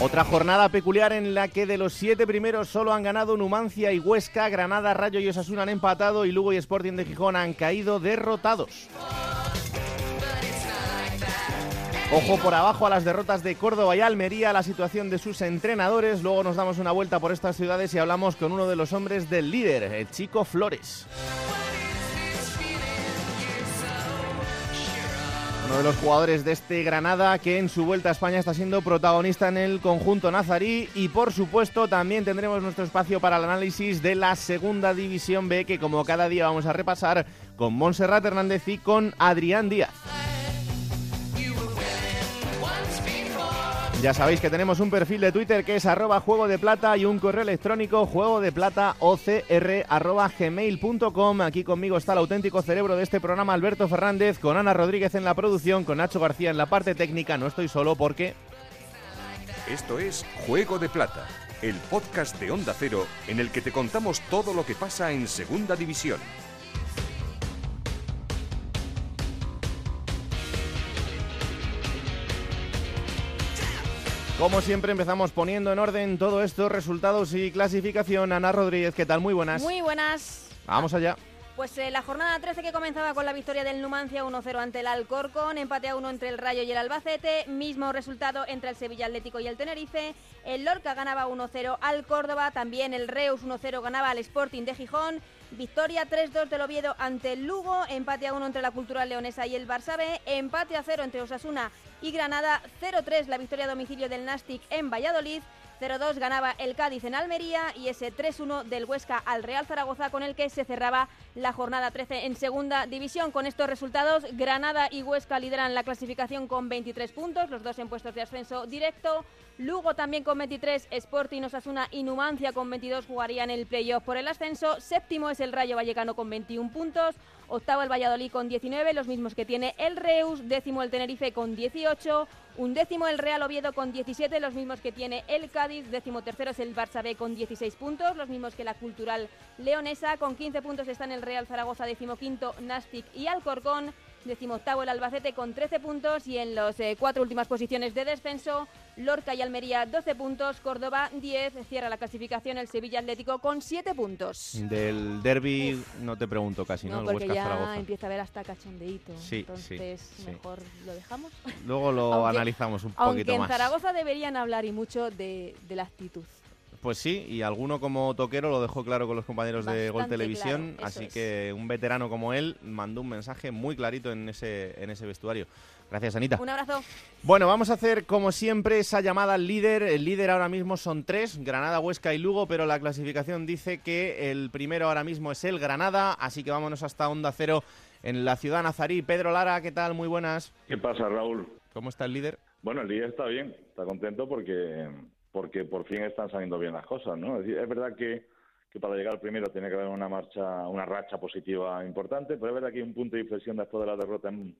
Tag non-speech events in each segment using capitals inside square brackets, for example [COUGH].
Otra jornada peculiar en la que de los siete primeros solo han ganado Numancia y Huesca, Granada, Rayo y Osasuna han empatado y Lugo y Sporting de Gijón han caído derrotados. Ojo por abajo a las derrotas de Córdoba y Almería, la situación de sus entrenadores. Luego nos damos una vuelta por estas ciudades y hablamos con uno de los hombres del líder, el chico Flores. Uno de los jugadores de este Granada que en su vuelta a España está siendo protagonista en el conjunto nazarí y por supuesto también tendremos nuestro espacio para el análisis de la segunda división B que como cada día vamos a repasar con Montserrat Hernández y con Adrián Díaz. Ya sabéis que tenemos un perfil de Twitter que es arroba juego de plata y un correo electrónico juego de plata arroba gmail.com. Aquí conmigo está el auténtico cerebro de este programa, Alberto Fernández, con Ana Rodríguez en la producción, con Nacho García en la parte técnica. No estoy solo porque... Esto es Juego de Plata, el podcast de Onda Cero en el que te contamos todo lo que pasa en Segunda División. Como siempre empezamos poniendo en orden todo esto, resultados y clasificación. Ana Rodríguez, ¿qué tal? Muy buenas. Muy buenas. Vamos allá. Pues eh, la jornada 13 que comenzaba con la victoria del Numancia 1-0 ante el Alcorcón, empate a 1 entre el Rayo y el Albacete, mismo resultado entre el Sevilla Atlético y el Tenerife, el Lorca ganaba 1-0 al Córdoba, también el Reus 1-0 ganaba al Sporting de Gijón, victoria 3-2 del Oviedo ante el Lugo, empate a 1 entre la Cultural Leonesa y el Barça B, empate a 0 entre Osasuna y Granada, 0-3 la victoria a domicilio del Nastic en Valladolid, 0-2 ganaba el Cádiz en Almería y ese 3-1 del Huesca al Real Zaragoza con el que se cerraba la jornada 13 en segunda división. Con estos resultados, Granada y Huesca lideran la clasificación con 23 puntos, los dos en puestos de ascenso directo. Lugo también con 23, Sporting, Osasuna y Numancia con 22 jugarían el playoff por el ascenso. Séptimo es el Rayo Vallecano con 21 puntos. Octavo el Valladolid con 19, los mismos que tiene el Reus. Décimo el Tenerife con 18. Un décimo el Real Oviedo con 17, los mismos que tiene el Cádiz. Décimo tercero es el Barça B con 16 puntos, los mismos que la Cultural Leonesa. Con 15 puntos están el Real Zaragoza, quinto Nastic y Alcorcón. Decimoctavo el Albacete con 13 puntos y en las eh, cuatro últimas posiciones de descenso, Lorca y Almería 12 puntos, Córdoba 10, cierra la clasificación el Sevilla Atlético con 7 puntos. Del derby no te pregunto casi, ¿no? no porque ya empieza a ver hasta cachondeíto, sí, entonces sí, mejor lo dejamos. Luego lo analizamos un poquito más. Aunque en Zaragoza deberían hablar y mucho de, de la actitud. Pues sí, y alguno como Toquero lo dejó claro con los compañeros de Gol Televisión, así que un veterano como él mandó un mensaje muy clarito en ese, en ese vestuario. Gracias, Anita. Un abrazo. Bueno, vamos a hacer como siempre esa llamada al líder. El líder ahora mismo son tres, Granada, Huesca y Lugo, pero la clasificación dice que el primero ahora mismo es el Granada, así que vámonos hasta Onda Cero en la ciudad nazarí. Pedro Lara, ¿qué tal? Muy buenas. ¿Qué pasa, Raúl? ¿Cómo está el líder? Bueno, el líder está bien, está contento porque porque por fin están saliendo bien las cosas, ¿no? Es, es verdad que, que, para llegar primero tiene que haber una marcha, una racha positiva importante, pero es verdad que hay un punto de inflexión después de la derrota en,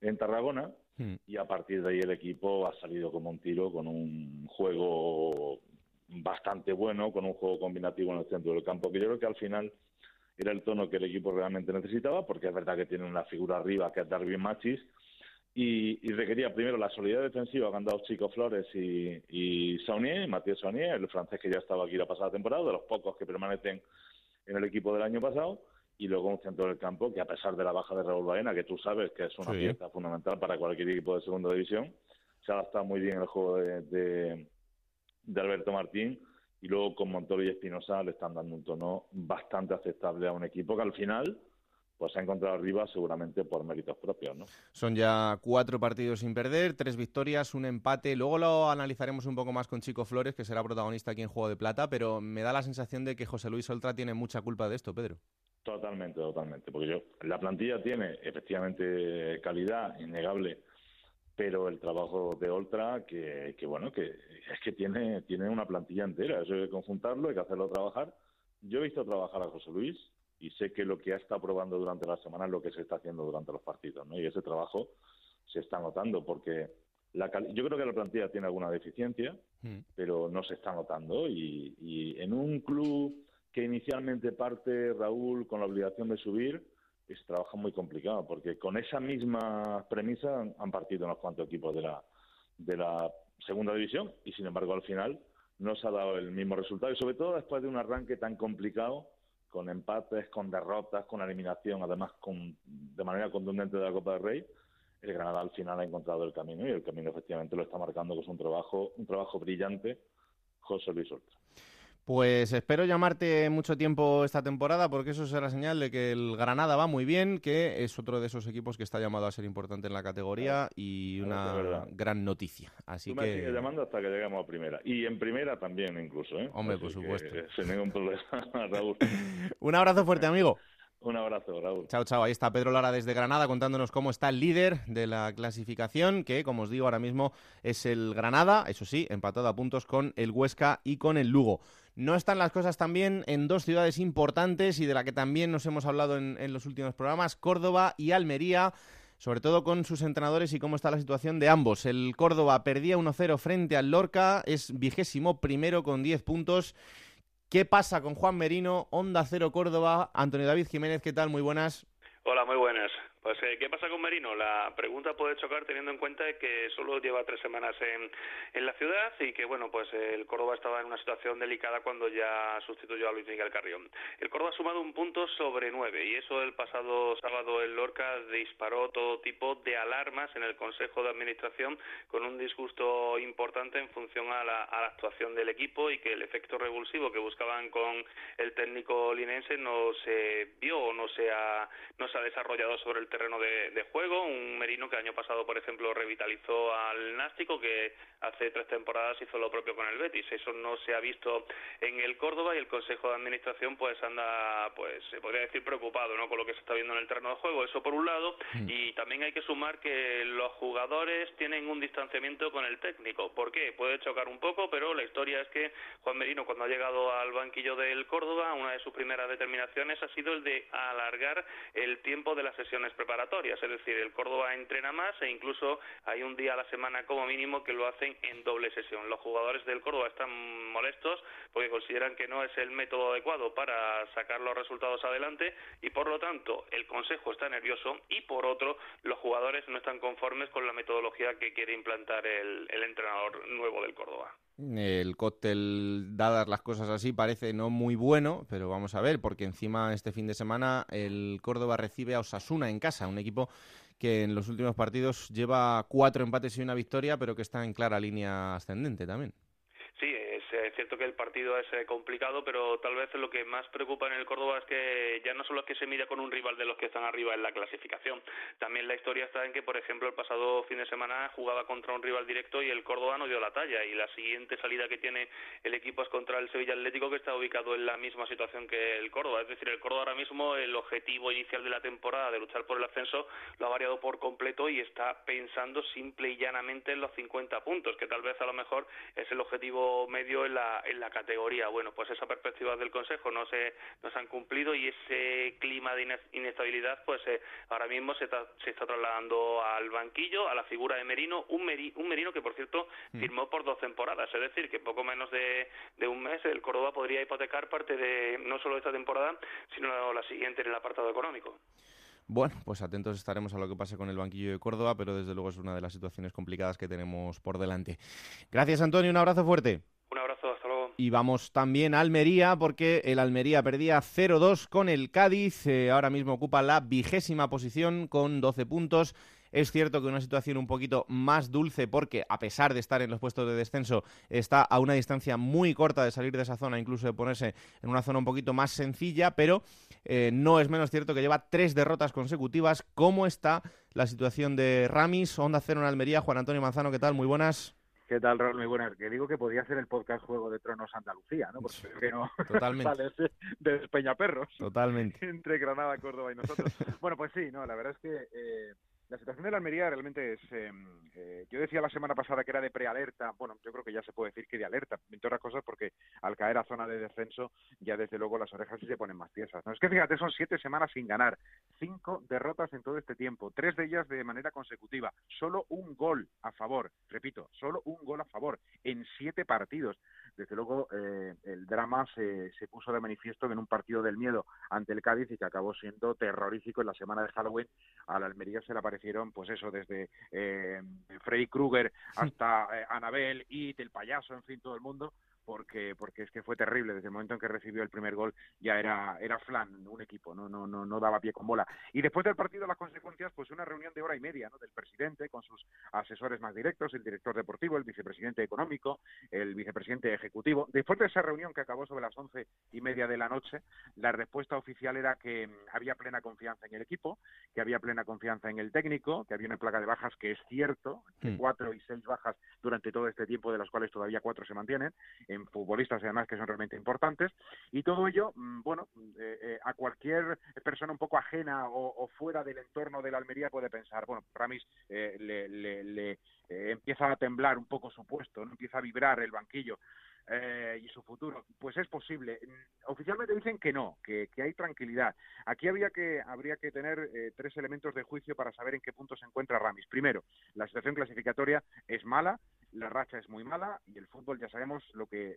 en Tarragona hmm. y a partir de ahí el equipo ha salido como un tiro con un juego bastante bueno, con un juego combinativo en el centro del campo, que yo creo que al final era el tono que el equipo realmente necesitaba, porque es verdad que tiene una figura arriba que es Darwin Machis, y, requería primero la solidez defensiva que han dado Chico Flores y, y Saunier, Matías Saunier, el francés que ya estaba aquí la pasada temporada, de los pocos que permanecen en el equipo del año pasado, y luego un centro del campo que a pesar de la baja de Raúl Baena, que tú sabes que es una pieza fundamental para cualquier equipo de segunda división, se ha adaptado muy bien el juego de, de, de Alberto Martín y luego con Montoro y Espinosa le están dando un tono bastante aceptable a un equipo que al final pues se ha encontrado arriba seguramente por méritos propios. ¿no? Son ya cuatro partidos sin perder, tres victorias, un empate. Luego lo analizaremos un poco más con Chico Flores, que será protagonista aquí en Juego de Plata, pero me da la sensación de que José Luis Oltra tiene mucha culpa de esto, Pedro. Totalmente, totalmente. Porque yo, la plantilla tiene efectivamente calidad innegable, pero el trabajo de Oltra, que, que bueno, que es que tiene, tiene una plantilla entera, eso hay que conjuntarlo, hay que hacerlo trabajar. Yo he visto trabajar a José Luis y sé que lo que ha estado probando durante la semana es lo que se está haciendo durante los partidos, ¿no? Y ese trabajo se está notando porque la yo creo que la plantilla tiene alguna deficiencia, mm. pero no se está notando y, y en un club que inicialmente parte Raúl con la obligación de subir, es trabajo muy complicado, porque con esa misma premisa han, partido unos cuantos equipos de la, de la segunda división y sin embargo al final no se ha dado el mismo resultado y sobre todo después de un arranque tan complicado con empates, con derrotas, con eliminación, además con, de manera contundente de la Copa del Rey, el Granada al final ha encontrado el camino y el camino efectivamente lo está marcando que es un trabajo, un trabajo brillante José Luis Oltra. Pues espero llamarte mucho tiempo esta temporada porque eso será señal de que el Granada va muy bien, que es otro de esos equipos que está llamado a ser importante en la categoría y una gran noticia. Así Tú me sigues llamando hasta que lleguemos a primera. Y en primera también incluso, ¿eh? Hombre, por supuesto. [LAUGHS] Sin ningún problema, [LAUGHS] Raúl. [LAUGHS] Un abrazo fuerte, amigo. Un abrazo, Raúl. Chao, chao. Ahí está Pedro Lara desde Granada contándonos cómo está el líder de la clasificación, que, como os digo, ahora mismo es el Granada, eso sí, empatado a puntos con el Huesca y con el Lugo. No están las cosas también en dos ciudades importantes y de la que también nos hemos hablado en, los últimos programas, Córdoba y Almería sobre todo con sus entrenadores y cómo está la situación de ambos. El Córdoba perdía 1-0 frente al Lorca, es vigésimo primero con 10 puntos. ¿Qué pasa con Juan Merino, Onda Cero Córdoba? Antonio David Jiménez, ¿qué tal? Muy buenas. Hola, muy buenas. Pues, eh, ¿qué pasa con Merino? La pregunta puede chocar teniendo en cuenta que solo lleva tres semanas en, en la ciudad y que, bueno, pues el Córdoba estaba en una situación delicada cuando ya sustituyó a Luis Miguel Carrión. El Córdoba ha sumado un punto sobre nueve y eso el pasado sábado en Lorca disparó todo tipo de alarmas en el Consejo de Administración con un disgusto importante en función a la, actuación del equipo y que el efecto revulsivo que buscaban con el técnico linense no se vio o no se ha, no se ha desarrollado sobre el terreno de, juego, un Merino que el año pasado, por ejemplo, revitalizó al Nástico, que hace tres temporadas hizo lo propio con el Betis. Eso no se ha visto en el Córdoba y el Consejo de Administración pues anda, pues se podría decir preocupado, ¿no? Con lo que se está viendo en el terreno de juego. Eso por un lado mm. y también hay que sumar que los jugadores tienen un distanciamiento con el técnico. ¿Por qué? Puede chocar un poco, pero la historia es que Juan Merino cuando ha llegado al banquillo del Córdoba, una de sus primeras determinaciones ha sido el de alargar el tiempo de las sesiones preparatorias, es decir, el Córdoba entrena más e incluso hay un día a la semana como mínimo que lo hacen en doble sesión. Los jugadores del Córdoba están molestos porque consideran que no es el método adecuado para sacar los resultados adelante y por lo tanto el Consejo está nervioso y por otro los jugadores no están conformes con la metodología que quiere implantar el, el entrenador nuevo del Córdoba. El cóctel, dadas las cosas así, parece no muy bueno, pero vamos a ver, porque encima este fin de semana el Córdoba recibe a Osasuna en casa, un equipo que en los últimos partidos lleva cuatro empates y una victoria, pero que está en clara línea ascendente también. Es cierto que el partido es eh, complicado, pero tal vez lo que más preocupa en el Córdoba es que ya no solo es que se mide con un rival de los que están arriba en la clasificación, también la historia está en que, por ejemplo, el pasado fin de semana jugaba contra un rival directo y el Córdoba no dio la talla y la siguiente salida que tiene el equipo es contra el Sevilla Atlético que está ubicado en la misma situación que el Córdoba, es decir, el Córdoba ahora mismo el objetivo inicial de la temporada de luchar por el ascenso lo ha variado por completo y está pensando simple y llanamente en los 50 puntos, que tal vez a lo mejor es el objetivo medio en la en la categoría. Bueno, pues esas perspectivas del Consejo no se, no se han cumplido y ese clima de inestabilidad, pues eh, ahora mismo se está, se está trasladando al banquillo, a la figura de Merino, un, un Merino que, por cierto, mm. firmó por dos temporadas, es decir, que poco menos de, de un mes el Córdoba podría hipotecar parte de no solo esta temporada, sino la siguiente en el apartado económico. Bueno, pues atentos estaremos a lo que pase con el banquillo de Córdoba, pero desde luego es una de las situaciones complicadas que tenemos por delante. Gracias, Antonio. Un abrazo fuerte. Un abrazo, hasta luego. Y vamos también a Almería, porque el Almería perdía 0-2 con el Cádiz. Eh, ahora mismo ocupa la vigésima posición con 12 puntos. Es cierto que una situación un poquito más dulce porque, a pesar de estar en los puestos de descenso, está a una distancia muy corta de salir de esa zona, incluso de ponerse en una zona un poquito más sencilla, pero eh, no es menos cierto que lleva tres derrotas consecutivas. ¿Cómo está la situación de Ramis? Onda Cero en Almería. Juan Antonio Manzano, ¿qué tal? Muy buenas. ¿Qué tal, Raúl? Muy buenas. Que digo que podía ser el podcast Juego de Tronos Andalucía, ¿no? Porque no [LAUGHS] Totalmente. [LAUGHS] de Peñaperros. Totalmente. [LAUGHS] Entre Granada, Córdoba y nosotros. bueno, pues sí, no, la verdad es que eh, La situación de la Almería realmente es. Em, eh, yo decía la semana pasada que era de prealerta. Bueno, yo creo que ya se puede decir que de alerta, entre otras cosas, porque al caer a zona de descenso, ya desde luego las orejas sí se ponen más tiesas. ¿no? Es que fíjate, son siete semanas sin ganar, cinco derrotas en todo este tiempo, tres de ellas de manera consecutiva, solo un gol a favor. Repito, solo un gol a favor en siete partidos. Desde luego, eh, el drama se, se puso de manifiesto en un partido del miedo ante el Cádiz y que acabó siendo terrorífico en la semana de Halloween. A la Almería se le apareció pues eso, desde eh, Freddy Krueger hasta eh, Anabel, y el payaso, en fin, todo el mundo, porque porque es que fue terrible. Desde el momento en que recibió el primer gol ya era era flan un equipo no no no no daba pie con bola. Y después del partido las consecuencias pues una reunión de hora y media ¿no? del presidente con sus asesores más directos el director deportivo el vicepresidente económico el vicepresidente ejecutivo. Después de esa reunión que acabó sobre las once y media de la noche la respuesta oficial era que mm, había plena confianza en el equipo que había plena confianza en el técnico que había una placa de bajas que es cierto que mm. cuatro y seis bajas durante todo este tiempo de las cuales todavía cuatro se mantienen futbolistas además que son realmente importantes y todo ello, mm, bueno, eh, eh, a cualquier persona un poco ajena o, fuera del entorno de la Almería puede pensar, bueno, Ramis eh, le, le, empieza a temblar un poco su puesto, no empieza a vibrar el banquillo. Y su futuro. Pues es posible. Oficialmente dicen que no, que, que hay tranquilidad. Aquí habría que, habría que tener tres elementos de juicio para saber en qué punto se encuentra Ramis. Primero, la situación clasificatoria es mala, la racha es muy mala y el fútbol ya sabemos lo que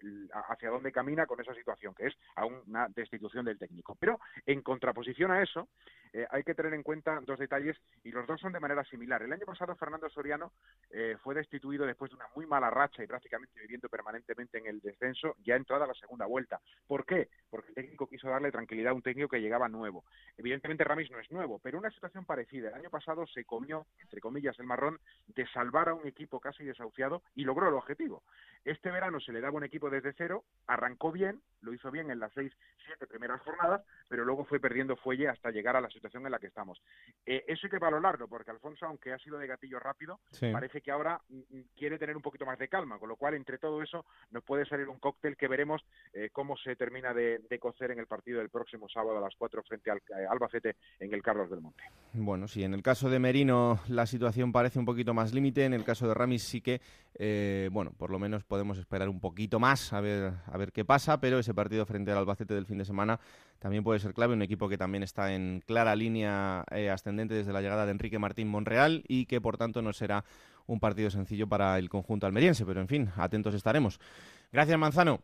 hacia dónde camina con esa situación, que es a una destitución del técnico. Pero en contraposición a eso, eh, hay que tener en cuenta dos detalles y los dos son de manera similar. El año pasado Fernando Soriano eh, fue destituido después de una muy mala racha y prácticamente viviendo permanentemente en el descenso ya entrada la segunda vuelta. ¿Por qué? Porque el técnico quiso darle tranquilidad a un técnico que llegaba nuevo. Evidentemente Ramis no es nuevo, pero una situación parecida. El año pasado se comió, entre comillas, el marrón de salvar a un equipo casi desahuciado y logró el objetivo. Este verano se le daba un equipo desde cero, arrancó bien, lo hizo bien en las seis, siete primeras jornadas, pero luego fue perdiendo fuelle hasta llegar a la situación en la que estamos. Eh, eso hay que valorarlo, porque Alfonso, aunque ha sido de gatillo rápido, parece que ahora mm, mm, quiere tener un poquito más de calma, con lo cual entre todo eso nos puede salir un cóctel que veremos eh, cómo se termina de, cocer en el partido del próximo sábado a las cuatro frente al eh, Albacete en el Carlos del Monte. Bueno, sí, en el caso de Merino la situación parece un poquito más límite, en el caso de Ramis sí que eh, bueno, por lo menos podemos esperar un poquito más a ver, a ver qué pasa, pero ese partido frente al Albacete del fin de semana también puede ser clave, un equipo que también está en clara línea eh, ascendente desde la llegada de Enrique Martín Monreal y que por tanto no será un partido sencillo para el conjunto almeriense, pero en fin, atentos estaremos. Gracias, Manzano.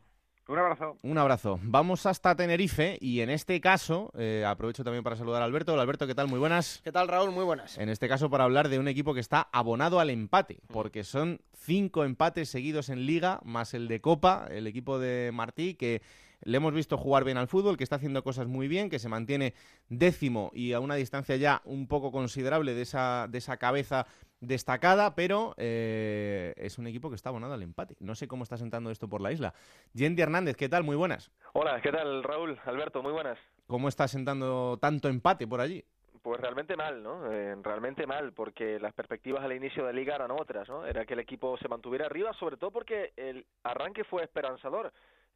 Un abrazo. Un abrazo. Vamos hasta Tenerife y en este caso, eh, aprovecho también para saludar a Alberto. Hola Alberto, ¿qué tal? Muy buenas. ¿Qué tal Raúl? Muy buenas. En este caso para hablar de un equipo que está abonado al empate, porque son cinco empates seguidos en liga, más el de Copa, el equipo de Martí, que le hemos visto jugar bien al fútbol, que está haciendo cosas muy bien, que se mantiene décimo y a una distancia ya un poco considerable de esa, de esa cabeza destacada, pero eh, es un equipo que está abonado al empate. No sé cómo está sentando esto por la isla. Yendi Hernández, ¿qué tal? Muy buenas. Hola, ¿qué tal Raúl? Alberto, muy buenas. ¿Cómo está sentando tanto empate por allí? Pues realmente mal, ¿no? Eh, realmente mal, porque las perspectivas al inicio de liga eran otras, ¿no? Era que el equipo se mantuviera arriba, sobre todo porque el arranque fue esperanzador.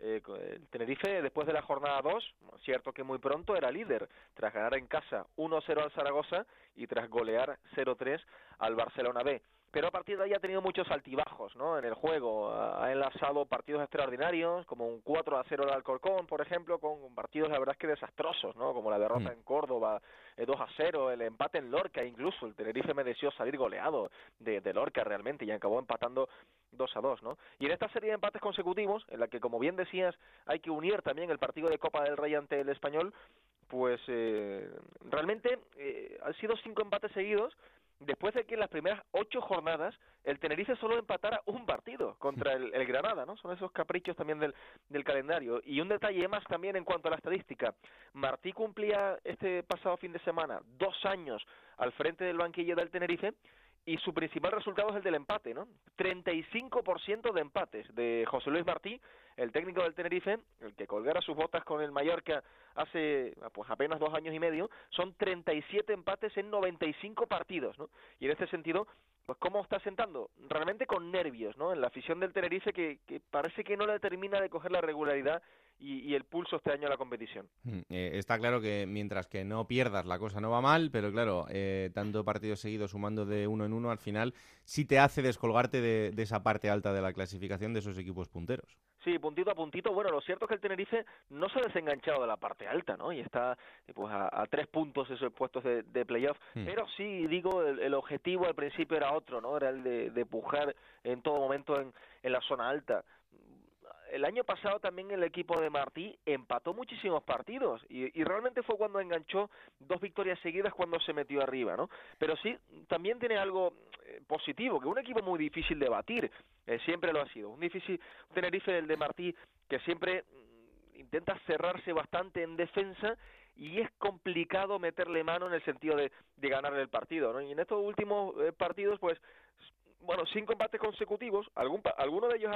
Eh, el Tenerife, después de la jornada 2, cierto que muy pronto era líder, tras ganar en casa 1-0 al Zaragoza y tras golear 0-3 al Barcelona B pero a partir de ahí ha tenido muchos altibajos ¿no? en el juego. Ha enlazado partidos extraordinarios, como un 4 a 0 al Alcorcón, por ejemplo, con partidos la verdad es que desastrosos, ¿no? como la derrota mm. en Córdoba, 2 eh, a 0, el empate en Lorca, incluso el Tenerife mereció salir goleado de, de Lorca realmente y acabó empatando 2 a 2. ¿no? Y en esta serie de empates consecutivos, en la que, como bien decías, hay que unir también el partido de Copa del Rey ante el Español, pues eh, realmente eh, han sido cinco empates seguidos después de que en las primeras ocho jornadas el Tenerife solo empatara un partido contra el, Granada, ¿no? Son esos caprichos también del, del, calendario. Y un detalle más también en cuanto a la estadística. Martí cumplía este pasado fin de semana dos años al frente del banquillo del Tenerife y su principal resultado es el del empate, ¿no? 35% de empates de José Luis Martí, el técnico del Tenerife, el que colgara sus botas con el Mallorca hace pues apenas dos años y medio, son 37 empates en 95 partidos, ¿no? Y en este sentido, pues cómo está sentando, realmente con nervios, ¿no? En la afición del Tenerife que, que parece que no le termina de coger la regularidad y, el pulso este año de la competición. Mm, eh, está claro que mientras que no pierdas la cosa no va mal, pero claro, eh, tanto partidos seguidos sumando de uno en uno al final sí te hace descolgarte de, esa parte alta de la clasificación de esos equipos punteros. Sí, puntito a puntito. Bueno, lo cierto es que el Tenerife no se ha desenganchado de la parte alta, ¿no? Y está pues a, tres puntos esos puestos de, playoff. Mm. Pero sí, digo, el, objetivo al principio era otro, ¿no? Era el de, de pujar en todo momento en, en la zona alta el año pasado también el equipo de Martí empató muchísimos partidos y, realmente fue cuando enganchó dos victorias seguidas cuando se metió arriba, ¿no? Pero sí, también tiene algo eh, positivo, que un equipo muy difícil de batir, eh, siempre lo ha sido. Un difícil Tenerife, el de Martí, que siempre mm, intenta cerrarse bastante en defensa y es complicado meterle mano en el sentido de, de ganarle el partido, ¿no? Y en estos últimos eh, partidos, pues, bueno, cinco empates consecutivos, algún, alguno de ellos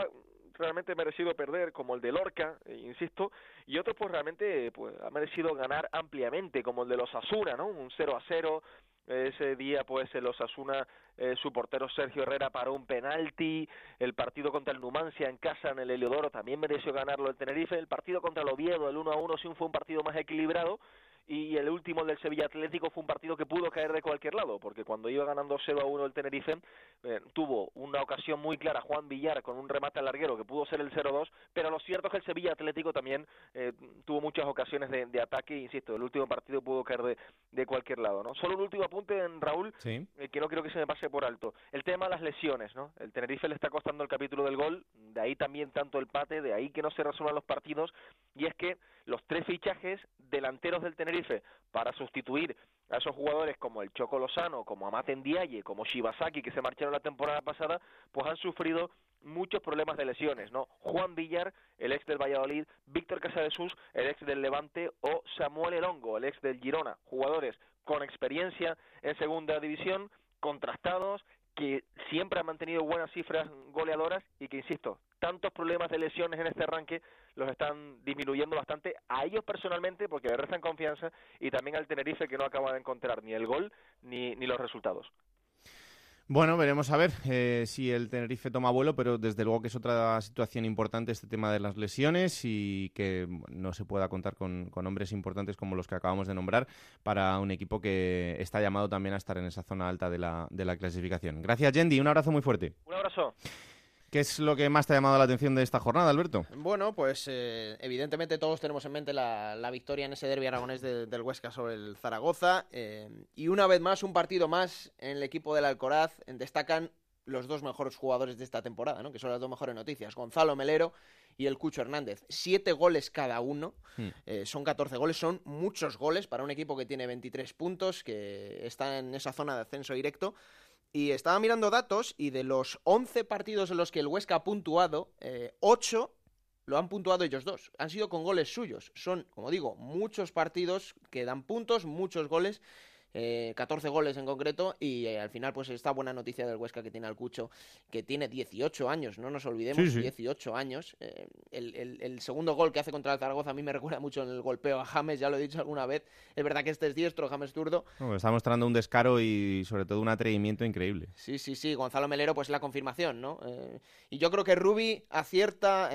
realmente merecido perder, como el de Lorca, eh, insisto, y otros pues realmente pues ha merecido ganar ampliamente, como el de los Asuna, ¿no? Un 0 a 0, ese día pues el Osasuna eh, su portero Sergio Herrera paró un penalti. El partido contra el Numancia en casa en el Heliodoro también mereció ganarlo el Tenerife. El partido contra el Oviedo el 1 a 1 sí fue un partido más equilibrado y el último del Sevilla Atlético fue un partido que pudo caer de cualquier lado, porque cuando iba ganando 0 a 1 el Tenerife, eh, tuvo una ocasión muy clara Juan Villar con un remate al larguero que pudo ser el 0-2, pero lo cierto es que el Sevilla Atlético también eh, tuvo muchas ocasiones de, de, ataque, insisto, el último partido pudo caer de, de cualquier lado, ¿no? Solo un último apunte en Raúl, eh, que no creo que se me pase por alto. El tema de las lesiones, ¿no? El Tenerife le está costando el capítulo del gol, de ahí también tanto el pate, de ahí que no se resuelvan los partidos, y es que los tres fichajes delanteros del Tenerife para sustituir a esos jugadores como el Choco Lozano, como Amate Ndiaye, como Shibasaki que se marcharon la temporada pasada, pues han sufrido muchos problemas de lesiones, ¿no? Juan Villar, el ex del Valladolid, Víctor Casadesús, el ex del Levante o Samuel Elongo, el ex del Girona, jugadores con experiencia en segunda división, contrastados, que siempre han mantenido buenas cifras goleadoras y que, insisto, tantos problemas de lesiones en este arranque los están disminuyendo bastante a ellos personalmente porque le restan confianza y también al Tenerife que no acaba de encontrar ni el gol ni, ni los resultados. Bueno, veremos a ver eh, si el Tenerife toma vuelo, pero desde luego que es otra situación importante este tema de las lesiones y que no se pueda contar con, con, hombres importantes como los que acabamos de nombrar para un equipo que está llamado también a estar en esa zona alta de la, de la clasificación. Gracias, Yendi. Un abrazo muy fuerte. Un abrazo. ¿Qué es lo que más te ha llamado la atención de esta jornada, Alberto? Bueno, pues eh, evidentemente todos tenemos en mente la, victoria en ese derbi aragonés del Huesca sobre el Zaragoza. Eh, y una vez más, un partido más en el equipo del Alcoraz. Destacan los dos mejores jugadores de esta temporada, ¿no? que son las dos mejores noticias. Gonzalo Melero y el Cucho Hernández. Siete goles cada uno, hmm. eh, son 14 goles, son muchos goles para un equipo que tiene 23 puntos, que está en esa zona de ascenso directo. Y estaba mirando datos y de los 11 partidos en los que el Huesca ha puntuado, 8 eh, lo han puntuado ellos dos. Han sido con goles suyos. Son, como digo, muchos partidos que dan puntos, muchos goles eh, 14 goles en concreto y eh, al final pues esta buena noticia del Huesca que tiene al Cucho, que tiene 18 años, no nos olvidemos, 18 años. Eh, el, segundo gol que hace contra el Zaragoza a mí me [LAUGHS] recuerda mucho en el golpeo a James, ya lo he dicho alguna vez, es verdad que este es diestro, James zurdo. está mostrando un descaro y sobre todo un atrevimiento increíble. Sí, sí, sí, Gonzalo Melero pues la confirmación, ¿no? Eh, y yo creo que Rubi acierta,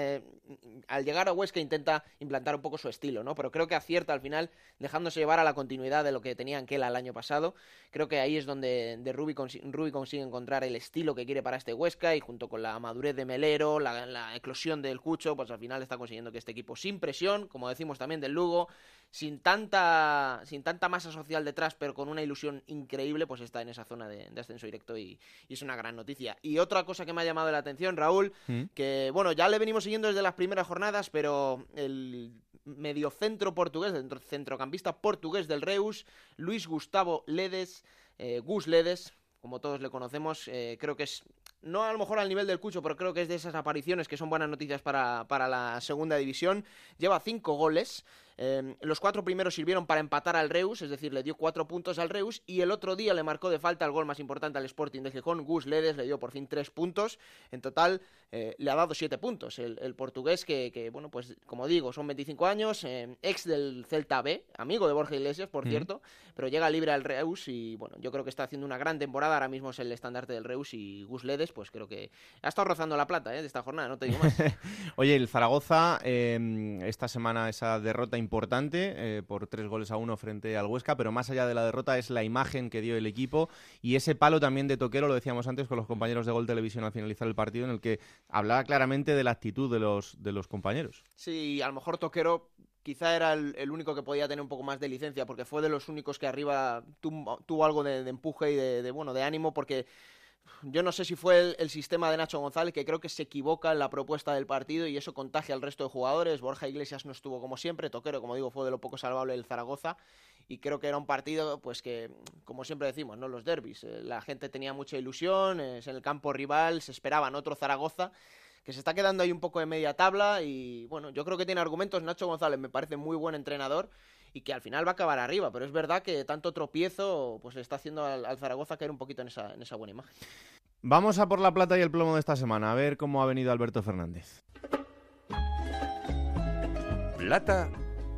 al llegar a Huesca intenta implantar un poco su estilo, ¿no? Pero creo que acierta al final dejándose llevar a la continuidad de lo que tenía Anquela el año pasado. Creo que ahí es donde de Rubi, consigue encontrar el estilo que quiere para este Huesca y junto con la madurez de Melero, la, eclosión del Cucho, pues al final está consiguiendo que este equipo sin presión, como decimos también del Lugo, sin tanta, sin tanta masa social detrás, pero con una ilusión increíble, pues está en esa zona de, ascenso directo y, es una gran noticia. Y otra cosa que me ha llamado la atención, Raúl, mm. que bueno, ya le venimos siguiendo desde las primeras jornadas, pero el mediocentro portugués, centrocampista portugués del Reus, Luis Gustavo Ledes, eh, Gus Ledes, como todos le conocemos, eh, creo que es, no a lo mejor al nivel del Cucho, pero creo que es de esas apariciones que son buenas noticias para, para la segunda división. Lleva cinco goles, Em, los cuatro primeros sirvieron para empatar al Reus, es decir, le dio cuatro puntos al Reus y el otro día le marcó de falta el gol más importante al Sporting de Gijón, Gus Ledes, le dio por fin tres puntos. En total eh, le ha dado siete puntos el, portugués que, bueno, pues como digo, son 25 años, em, ex del Celta B, amigo de Borja Iglesias, por cierto, pero llega libre al Reus y bueno, yo creo que está haciendo una gran temporada, ahora mismo es el estandarte del Reus y Gus Ledes, pues creo que ha estado rozando la plata ¿eh? de esta jornada, no te digo más. [LAUGHS] Oye, el Zaragoza, em, esta semana esa derrota importante eh, por tres goles a uno frente al Huesca, pero más allá de la derrota es la imagen que dio el equipo y ese palo también de Toquero, lo decíamos antes con los compañeros de Gol Televisión al finalizar el partido, en el que hablaba claramente de la actitud de los, de los compañeros. Sí, a lo mejor Toquero quizá era el, único que podía tener un poco más de licencia, porque fue de los únicos que arriba tuvo, algo de, empuje y de, bueno, de ánimo, porque yo no sé si fue el, sistema de Nacho González, que creo que se equivoca en la propuesta del partido y eso contagia al resto de jugadores. Borja Iglesias no estuvo como siempre, Toquero, como digo, fue de lo poco salvable del Zaragoza y creo que era un partido, pues que, como siempre decimos, ¿no? Los derbis, eh, la gente tenía mucha ilusión, en el campo rival se esperaban otro Zaragoza que se está quedando ahí un poco de media tabla y bueno, yo creo que tiene argumentos. Nacho González me parece muy buen entrenador y que al final va a acabar arriba, pero es verdad que tanto tropiezo pues le está haciendo al, Zaragoza caer un poquito en esa, en esa buena imagen. Vamos a por la plata y el plomo de esta semana, a ver cómo ha venido Alberto Fernández. Plata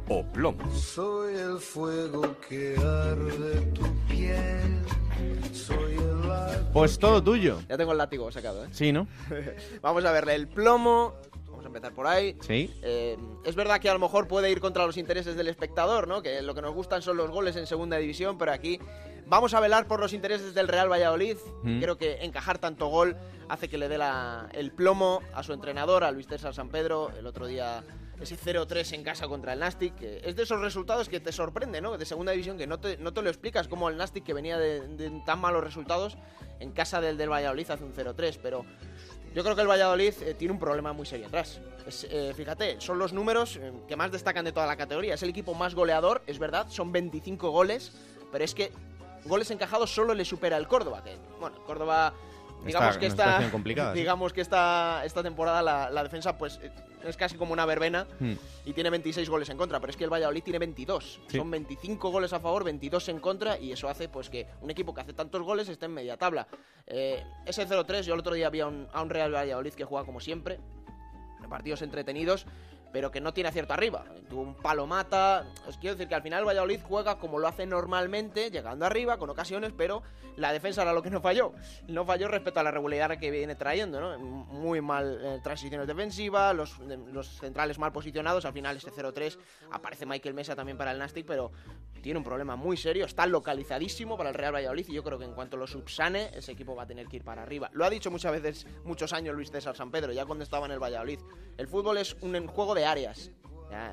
o plomo. Soy el fuego que arde tu piel. Soy el pues todo tuyo. Ya tengo el látigo sacado, ¿eh? Sí, ¿no? [LAUGHS] Vamos a verle el plomo. Vamos a empezar por ahí. Sí. Eh, es verdad que a lo mejor puede ir contra los intereses del espectador, ¿no? Que lo que nos gustan son los goles en segunda división, pero aquí vamos a velar por los intereses del Real Valladolid. Mm. Creo que encajar tanto gol hace que le dé el plomo a su entrenador, a Luis César San Pedro. El otro día ese 0-3 en casa contra el Nastic. es de esos resultados que te sorprende, ¿no? De segunda división, que no te, no te lo explicas, como el Nastic, que venía de, tan malos resultados, en casa del, del Valladolid hace un 0-3. Pero yo creo que el Valladolid eh, tiene un problema muy serio atrás. Eh, fíjate, son los números eh, que más destacan de toda la categoría. Es el equipo más goleador, es verdad, son 25 goles, pero es que goles encajados solo le supera el Córdoba. Que, bueno, Córdoba digamos que esta, digamos que esta, esta temporada la, defensa pues es casi como una verbena hmm. y tiene 26 goles en contra, pero es que el Valladolid tiene 22. Son 25 goles a favor, 22 en contra y eso hace pues que un equipo que hace tantos goles esté en media tabla. Eh, ese 0-3, yo el otro día había a un Real Valladolid que juega como siempre, partidos entretenidos, pero que no tiene acierto arriba. Tuvo un palo mata. Os quiero decir que al final Valladolid juega como lo hace normalmente, llegando arriba, con ocasiones, pero la defensa era lo que no falló. No falló respecto a la regularidad que viene trayendo, ¿no? Muy mal eh, transiciones defensivas, los, los, centrales mal posicionados. Al final, este 0-3 aparece Michael Mesa también para el Nastic, pero tiene un problema muy serio. Está localizadísimo para el Real Valladolid y yo creo que en cuanto lo subsane, ese equipo va a tener que ir para arriba. Lo ha dicho muchas veces, muchos años Luis César San Pedro, ya cuando estaba en el Valladolid. El fútbol es un juego de áreas,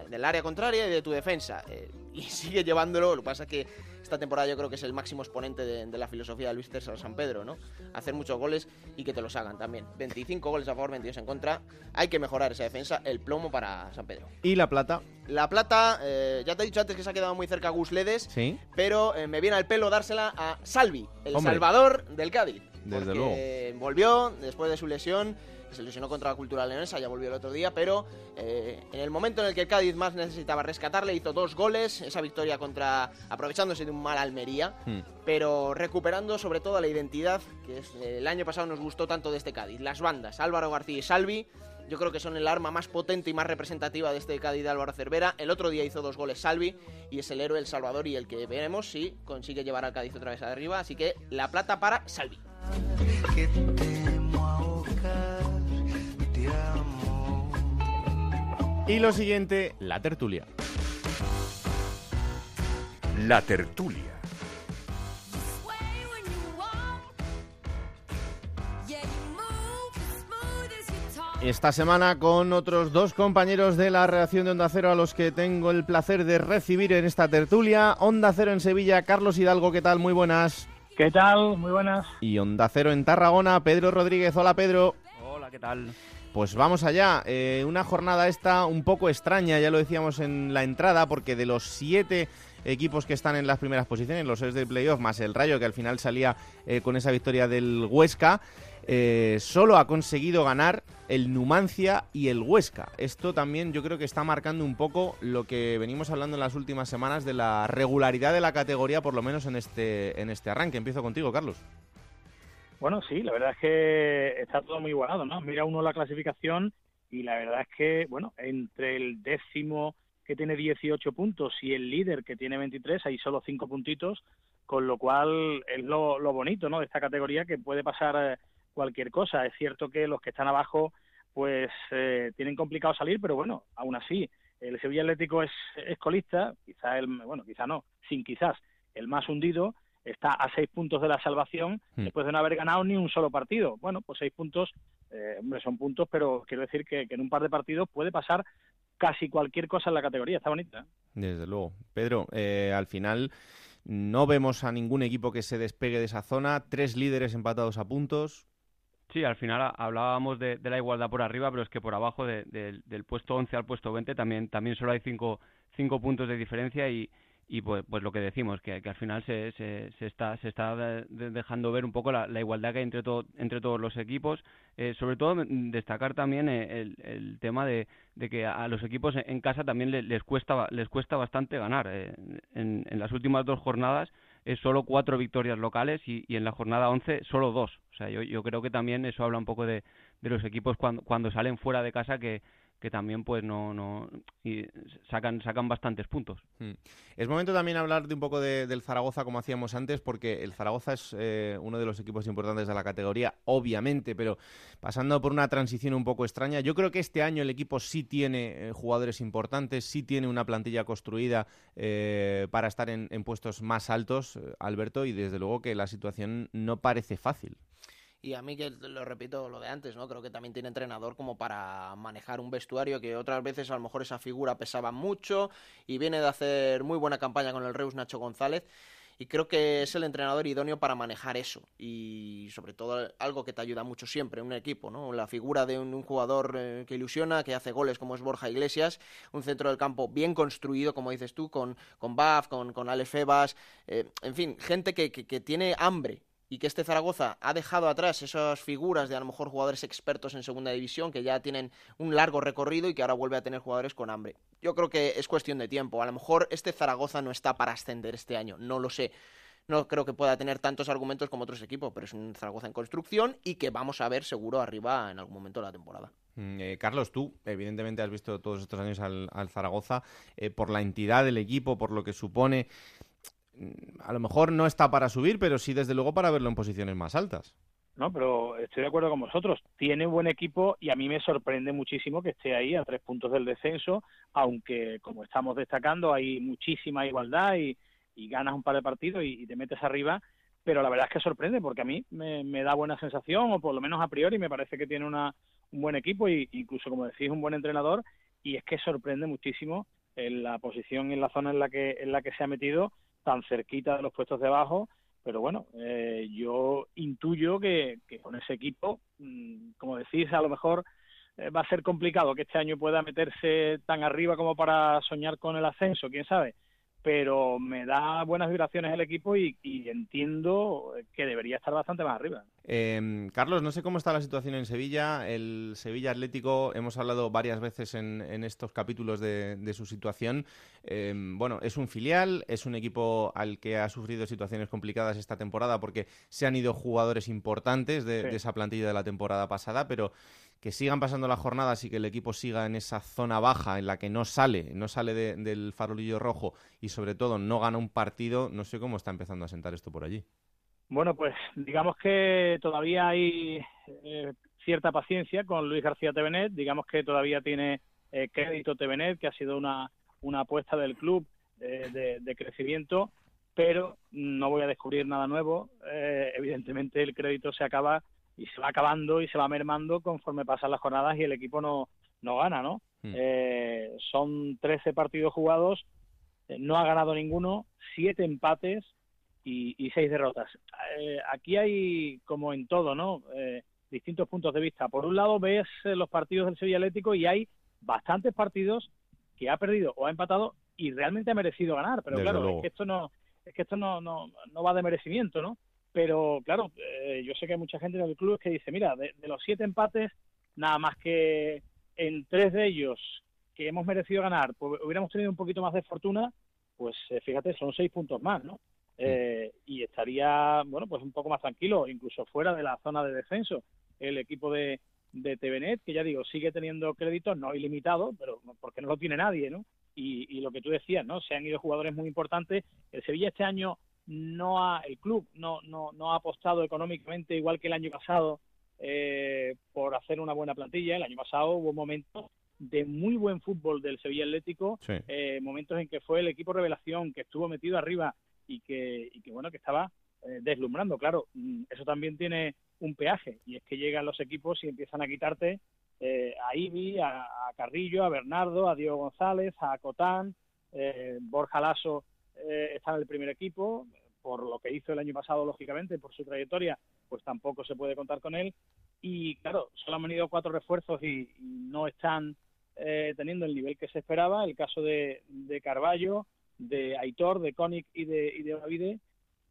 del área contraria y de tu defensa. Eh, y [LAUGHS] sigue llevándolo, lo que pasa es que esta temporada yo creo que es el máximo exponente de, la filosofía de Luis César San Pedro, ¿no? Hacer muchos goles y que te los hagan también. 25 goles a favor, 22 en contra. Hay que mejorar esa defensa, el plomo para San Pedro. ¿Y la plata? La plata, eh, ya te he dicho antes que se ha quedado muy cerca Gus Ledes, ¿Sí? pero eh, me viene al pelo dársela a Salvi, el salvador del Cádiz. Desde luego. Volvió después de su lesión se lesionó contra la Cultura Leonesa, ya volvió el otro día, pero eh, en el momento en el que el Cádiz más necesitaba rescatarle, hizo dos goles, esa victoria contra, aprovechándose de un mal Almería, hmm. pero recuperando sobre todo la identidad que es, eh, el año pasado nos gustó tanto de este Cádiz, las bandas, Álvaro García y Salvi, yo creo que son el arma más potente y más representativa de este Cádiz de Álvaro Cervera. El otro día hizo dos goles Salvi y es el héroe El Salvador y el que veremos si consigue llevar al Cádiz otra vez arriba. Así que la plata para Salvi. Y lo siguiente, la tertulia. La tertulia. Esta semana con otros dos compañeros de la redacción de Onda Cero a los que tengo el placer de recibir en esta tertulia. Onda Cero en Sevilla, Carlos Hidalgo, ¿qué tal? Muy buenas. ¿Qué tal? Muy buenas. Y Onda Cero en Tarragona, Pedro Rodríguez. Hola Pedro. Hola, ¿qué tal? Pues vamos allá. Eh, una jornada esta un poco extraña, ya lo decíamos en la entrada, porque de los siete equipos que están en las primeras posiciones, los seis de playoff, más el Rayo, que al final salía eh, con esa victoria del Huesca, eh, solo ha conseguido ganar el Numancia y el Huesca. Esto también yo creo que está marcando un poco lo que venimos hablando en las últimas semanas de la regularidad de la categoría, por lo menos en este, en este arranque. Empiezo contigo, Carlos. Bueno, sí, la verdad es que está todo muy igualado, ¿no? Mira uno la clasificación y la verdad es que, bueno, entre el décimo que tiene 18 puntos y el líder que tiene 23, hay solo 5 puntitos, con lo cual es lo, bonito, ¿no? De esta categoría que puede pasar eh, cualquier cosa. Es cierto que los que están abajo, pues eh, tienen complicado salir, pero bueno, aún así, el Sevilla Atlético es, es colista, quizá el, bueno, quizá no, sin quizás, el más hundido, está a seis puntos de la salvación hmm. después de no haber ganado ni un solo partido. Bueno, pues seis puntos, eh, hombre, son puntos, pero quiero decir que, en un par de partidos puede pasar casi cualquier cosa en la categoría. Está bonita. ¿eh? Desde luego. Pedro, eh, al final no vemos a ningún equipo que se despegue de esa zona. Tres líderes empatados a puntos. Sí, al final hablábamos de, la igualdad por arriba, pero es que por abajo del puesto 11 al puesto 20 también, también solo hay cinco, cinco puntos de diferencia y, y pues, pues lo que decimos, que, al final se, se, se, está, se está dejando ver un poco la, igualdad que hay entre, todo, entre todos los equipos. Eh, sobre todo destacar también eh, el, el tema de, de, que a los equipos en casa también les, cuesta, les cuesta bastante ganar. Eh, en, en, las últimas dos jornadas es solo cuatro victorias locales y, y en la jornada once solo dos. O sea, yo, yo creo que también eso habla un poco de, de los equipos cuando, cuando salen fuera de casa que que también pues no, no y sacan sacan bastantes puntos. Hmm. Es momento también hablar de un poco del Zaragoza como hacíamos antes, porque el Zaragoza es eh, uno de los equipos importantes de la categoría, obviamente, pero pasando por una transición un poco extraña. Yo creo que este año el equipo sí tiene eh, jugadores importantes, sí tiene una plantilla construida eh, para estar en puestos más altos, Alberto, y desde luego que la situación no parece fácil. Y a mí, que lo repito lo de antes, ¿no? Creo que también tiene entrenador como para manejar un vestuario que otras veces a lo mejor esa figura pesaba mucho y viene de hacer muy buena campaña con el Reus Nacho González. Y creo que es el entrenador idóneo para manejar eso. Y sobre todo algo que te ayuda mucho siempre, un equipo, ¿no? La figura de un, jugador eh, que ilusiona, que hace goles como es Borja Iglesias, un centro del campo bien construido, como dices tú, con, con Baf, con, con Alex eh, en fin, gente que, que tiene hambre y que este Zaragoza ha dejado atrás esas figuras de a lo mejor jugadores expertos en segunda división que ya tienen un largo recorrido y que ahora vuelve a tener jugadores con hambre. Yo creo que es cuestión de tiempo. A lo mejor este Zaragoza no está para ascender este año, no lo sé. No creo que pueda tener tantos argumentos como otros equipos, pero es un Zaragoza en construcción y que vamos a ver seguro arriba en algún momento de la temporada. Mm, eh, Carlos, tú evidentemente has visto todos estos años al, Zaragoza eh, por la entidad del equipo, por lo que supone. Mm, a lo mejor no está para subir, pero sí desde luego para verlo en posiciones más altas. No, pero estoy de acuerdo con vosotros. Tiene buen equipo y a mí me sorprende muchísimo que esté ahí a tres puntos del descenso, aunque como estamos destacando hay muchísima igualdad y, ganas un par de partidos y, te metes arriba, pero la verdad es que sorprende porque a mí me, da buena sensación o por lo menos a priori me parece que tiene una, un buen equipo e incluso como decís un buen entrenador y es que sorprende muchísimo en la posición y en la zona en la que en la que se ha metido tan cerquita de los puestos de abajo, pero bueno, eh, yo intuyo que, con ese equipo, mm, como decís, a lo mejor eh, va a ser complicado que este año pueda meterse tan arriba como para soñar con el ascenso, quién sabe pero me da buenas vibraciones el equipo y, entiendo que debería estar bastante más arriba. Em, Carlos, no sé cómo está la situación en Sevilla. El Sevilla Atlético, hemos hablado varias veces en, estos capítulos de, su situación. Em, bueno, es un filial, es un equipo al que ha sufrido situaciones complicadas esta temporada porque se han ido jugadores importantes de, de esa plantilla de la temporada pasada, pero que sigan pasando las jornadas y que el equipo siga en esa zona baja en la que no sale, no sale del farolillo rojo y sobre todo no gana un partido, no sé cómo está empezando a sentar esto por allí. Bueno, pues digamos que todavía hay eh, cierta paciencia con Luis García Tevenet, digamos que todavía tiene eh, crédito Tevenet, que ha sido una, una apuesta del club eh, de, crecimiento, pero no voy a descubrir nada nuevo. evidentemente el crédito se acaba y se va acabando y se va mermando conforme pasan las jornadas y el equipo no, no gana, ¿no? Eh, son 13 partidos jugados, eh, no ha ganado ninguno, 7 empates y, y 6 derrotas. Eh, aquí hay, como en todo, ¿no? distintos puntos de vista. Por un lado ves los partidos del Sevilla Atlético y hay bastantes partidos que ha perdido o ha empatado y realmente ha merecido ganar, pero claro, es que esto no es que esto no, no, no va de merecimiento, ¿no? Pero claro, eh, yo sé que hay mucha gente en el club que dice, mira, de, los siete empates, nada más que en tres de ellos que hemos merecido ganar, pues hubiéramos tenido un poquito más de fortuna, pues eh, fíjate, son seis puntos más, ¿no? Eh, y estaría, bueno, pues un poco más tranquilo, incluso fuera de la zona de descenso, el equipo de, de TVNet, que ya digo, sigue teniendo créditos, no ilimitado, pero porque no lo tiene nadie, ¿no? Y, y, lo que tú decías, ¿no? Se han ido jugadores muy importantes. El Sevilla este año no ha, el club no, no, no ha apostado económicamente igual que el año pasado eh, por hacer una buena plantilla. El año pasado hubo momentos de muy buen fútbol del Sevilla Atlético, eh, momentos en que fue el equipo revelación, que estuvo metido arriba y que, y que bueno, que estaba eh, deslumbrando. Claro, mm, eso también tiene un peaje y es que llegan los equipos y empiezan a quitarte a Ibi, a, Carrillo, a Bernardo, a Diego González, a Cotán, Borja Lasso está en el primer equipo, por lo que hizo el año pasado, lógicamente, por su trayectoria, pues tampoco se puede contar con él. Y claro, solo han venido cuatro refuerzos y, no están eh, teniendo el nivel que se esperaba. El caso de, de Carballo, de Aitor, de Konik y de, y de Olavide.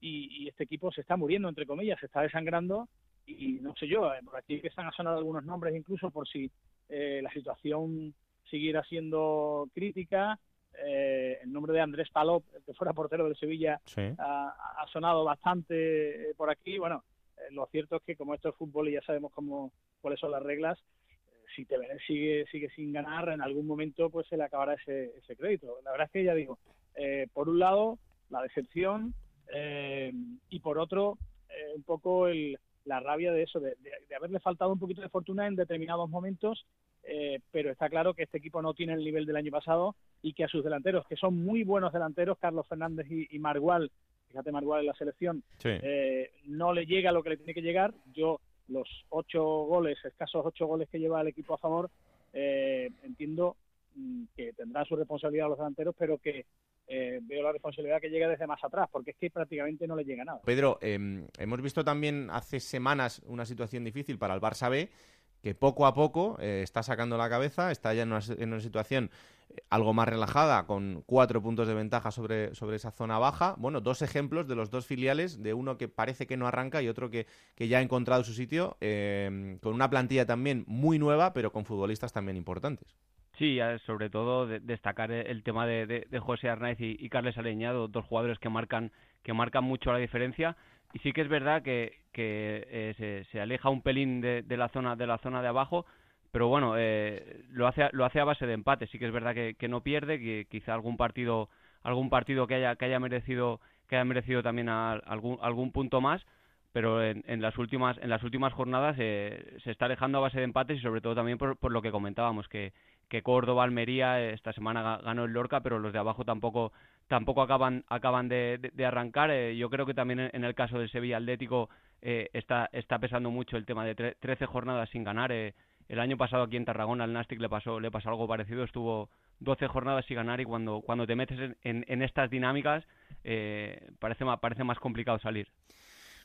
Y, este equipo se está muriendo, entre comillas, se está desangrando. Y no sé yo, eh, por aquí están a sonar algunos nombres incluso por si eh, la situación siguiera siendo crítica eh, el nombre de Andrés Palop, que fuera portero del Sevilla, ha, sonado bastante eh, por aquí. Bueno, eh, lo cierto es que como esto es fútbol y ya sabemos cómo, cuáles son las reglas, si te sigue sigue sin ganar, en algún momento pues se le acabará ese, ese crédito. La verdad es que ya digo, por un lado la decepción y por otro un poco el, la rabia de eso, de, de, haberle faltado un poquito de fortuna en determinados momentos eh, pero está claro que este equipo no tiene el nivel del año pasado y que a sus delanteros, que son muy buenos delanteros, Carlos Fernández y, Margual, fíjate Margual en la selección, eh, no le llega lo que le tiene que llegar. Yo los ocho goles, escasos ocho goles que lleva el equipo a favor, eh, entiendo mm, que tendrán su responsabilidad los delanteros, pero que veo la responsabilidad que llega desde más atrás, porque es que prácticamente no le llega nada. Pedro, em, hemos visto también hace semanas una situación difícil para el Barça B, que poco a poco eh, está sacando la cabeza, está ya en una, situación eh, algo más relajada, con cuatro puntos de ventaja sobre, sobre esa zona baja. Bueno, dos ejemplos de los dos filiales, de uno que parece que no arranca y otro que, ya ha encontrado su sitio, eh, con una plantilla también muy nueva, pero con futbolistas también importantes. Sí, sobre todo destacar el tema de, José Arnaiz y, y Carles Aleñado, dos jugadores que marcan, que marcan mucho la diferencia y sí que es verdad que, que eh, se, aleja un pelín de, la zona de la zona de abajo pero bueno eh, lo hace lo hace a base de empate. Sí que es verdad que, no pierde que quizá algún partido algún partido que haya que haya merecido que haya merecido también algún algún punto más pero en, en, las últimas en las últimas jornadas eh, se está alejando a base de empates y sobre todo también por, por lo que comentábamos que, que Córdoba Almería esta semana ganó el Lorca pero los de abajo tampoco tampoco acaban acaban de, arrancar. Eh, yo creo que también en el caso del Sevilla Atlético eh, está está pesando mucho el tema de 13 jornadas sin ganar. Eh, el año pasado aquí en Tarragona al Nastic le pasó le pasó algo parecido. Estuvo 12 jornadas sin ganar y cuando cuando te metes en, en, estas dinámicas parece parece más complicado salir.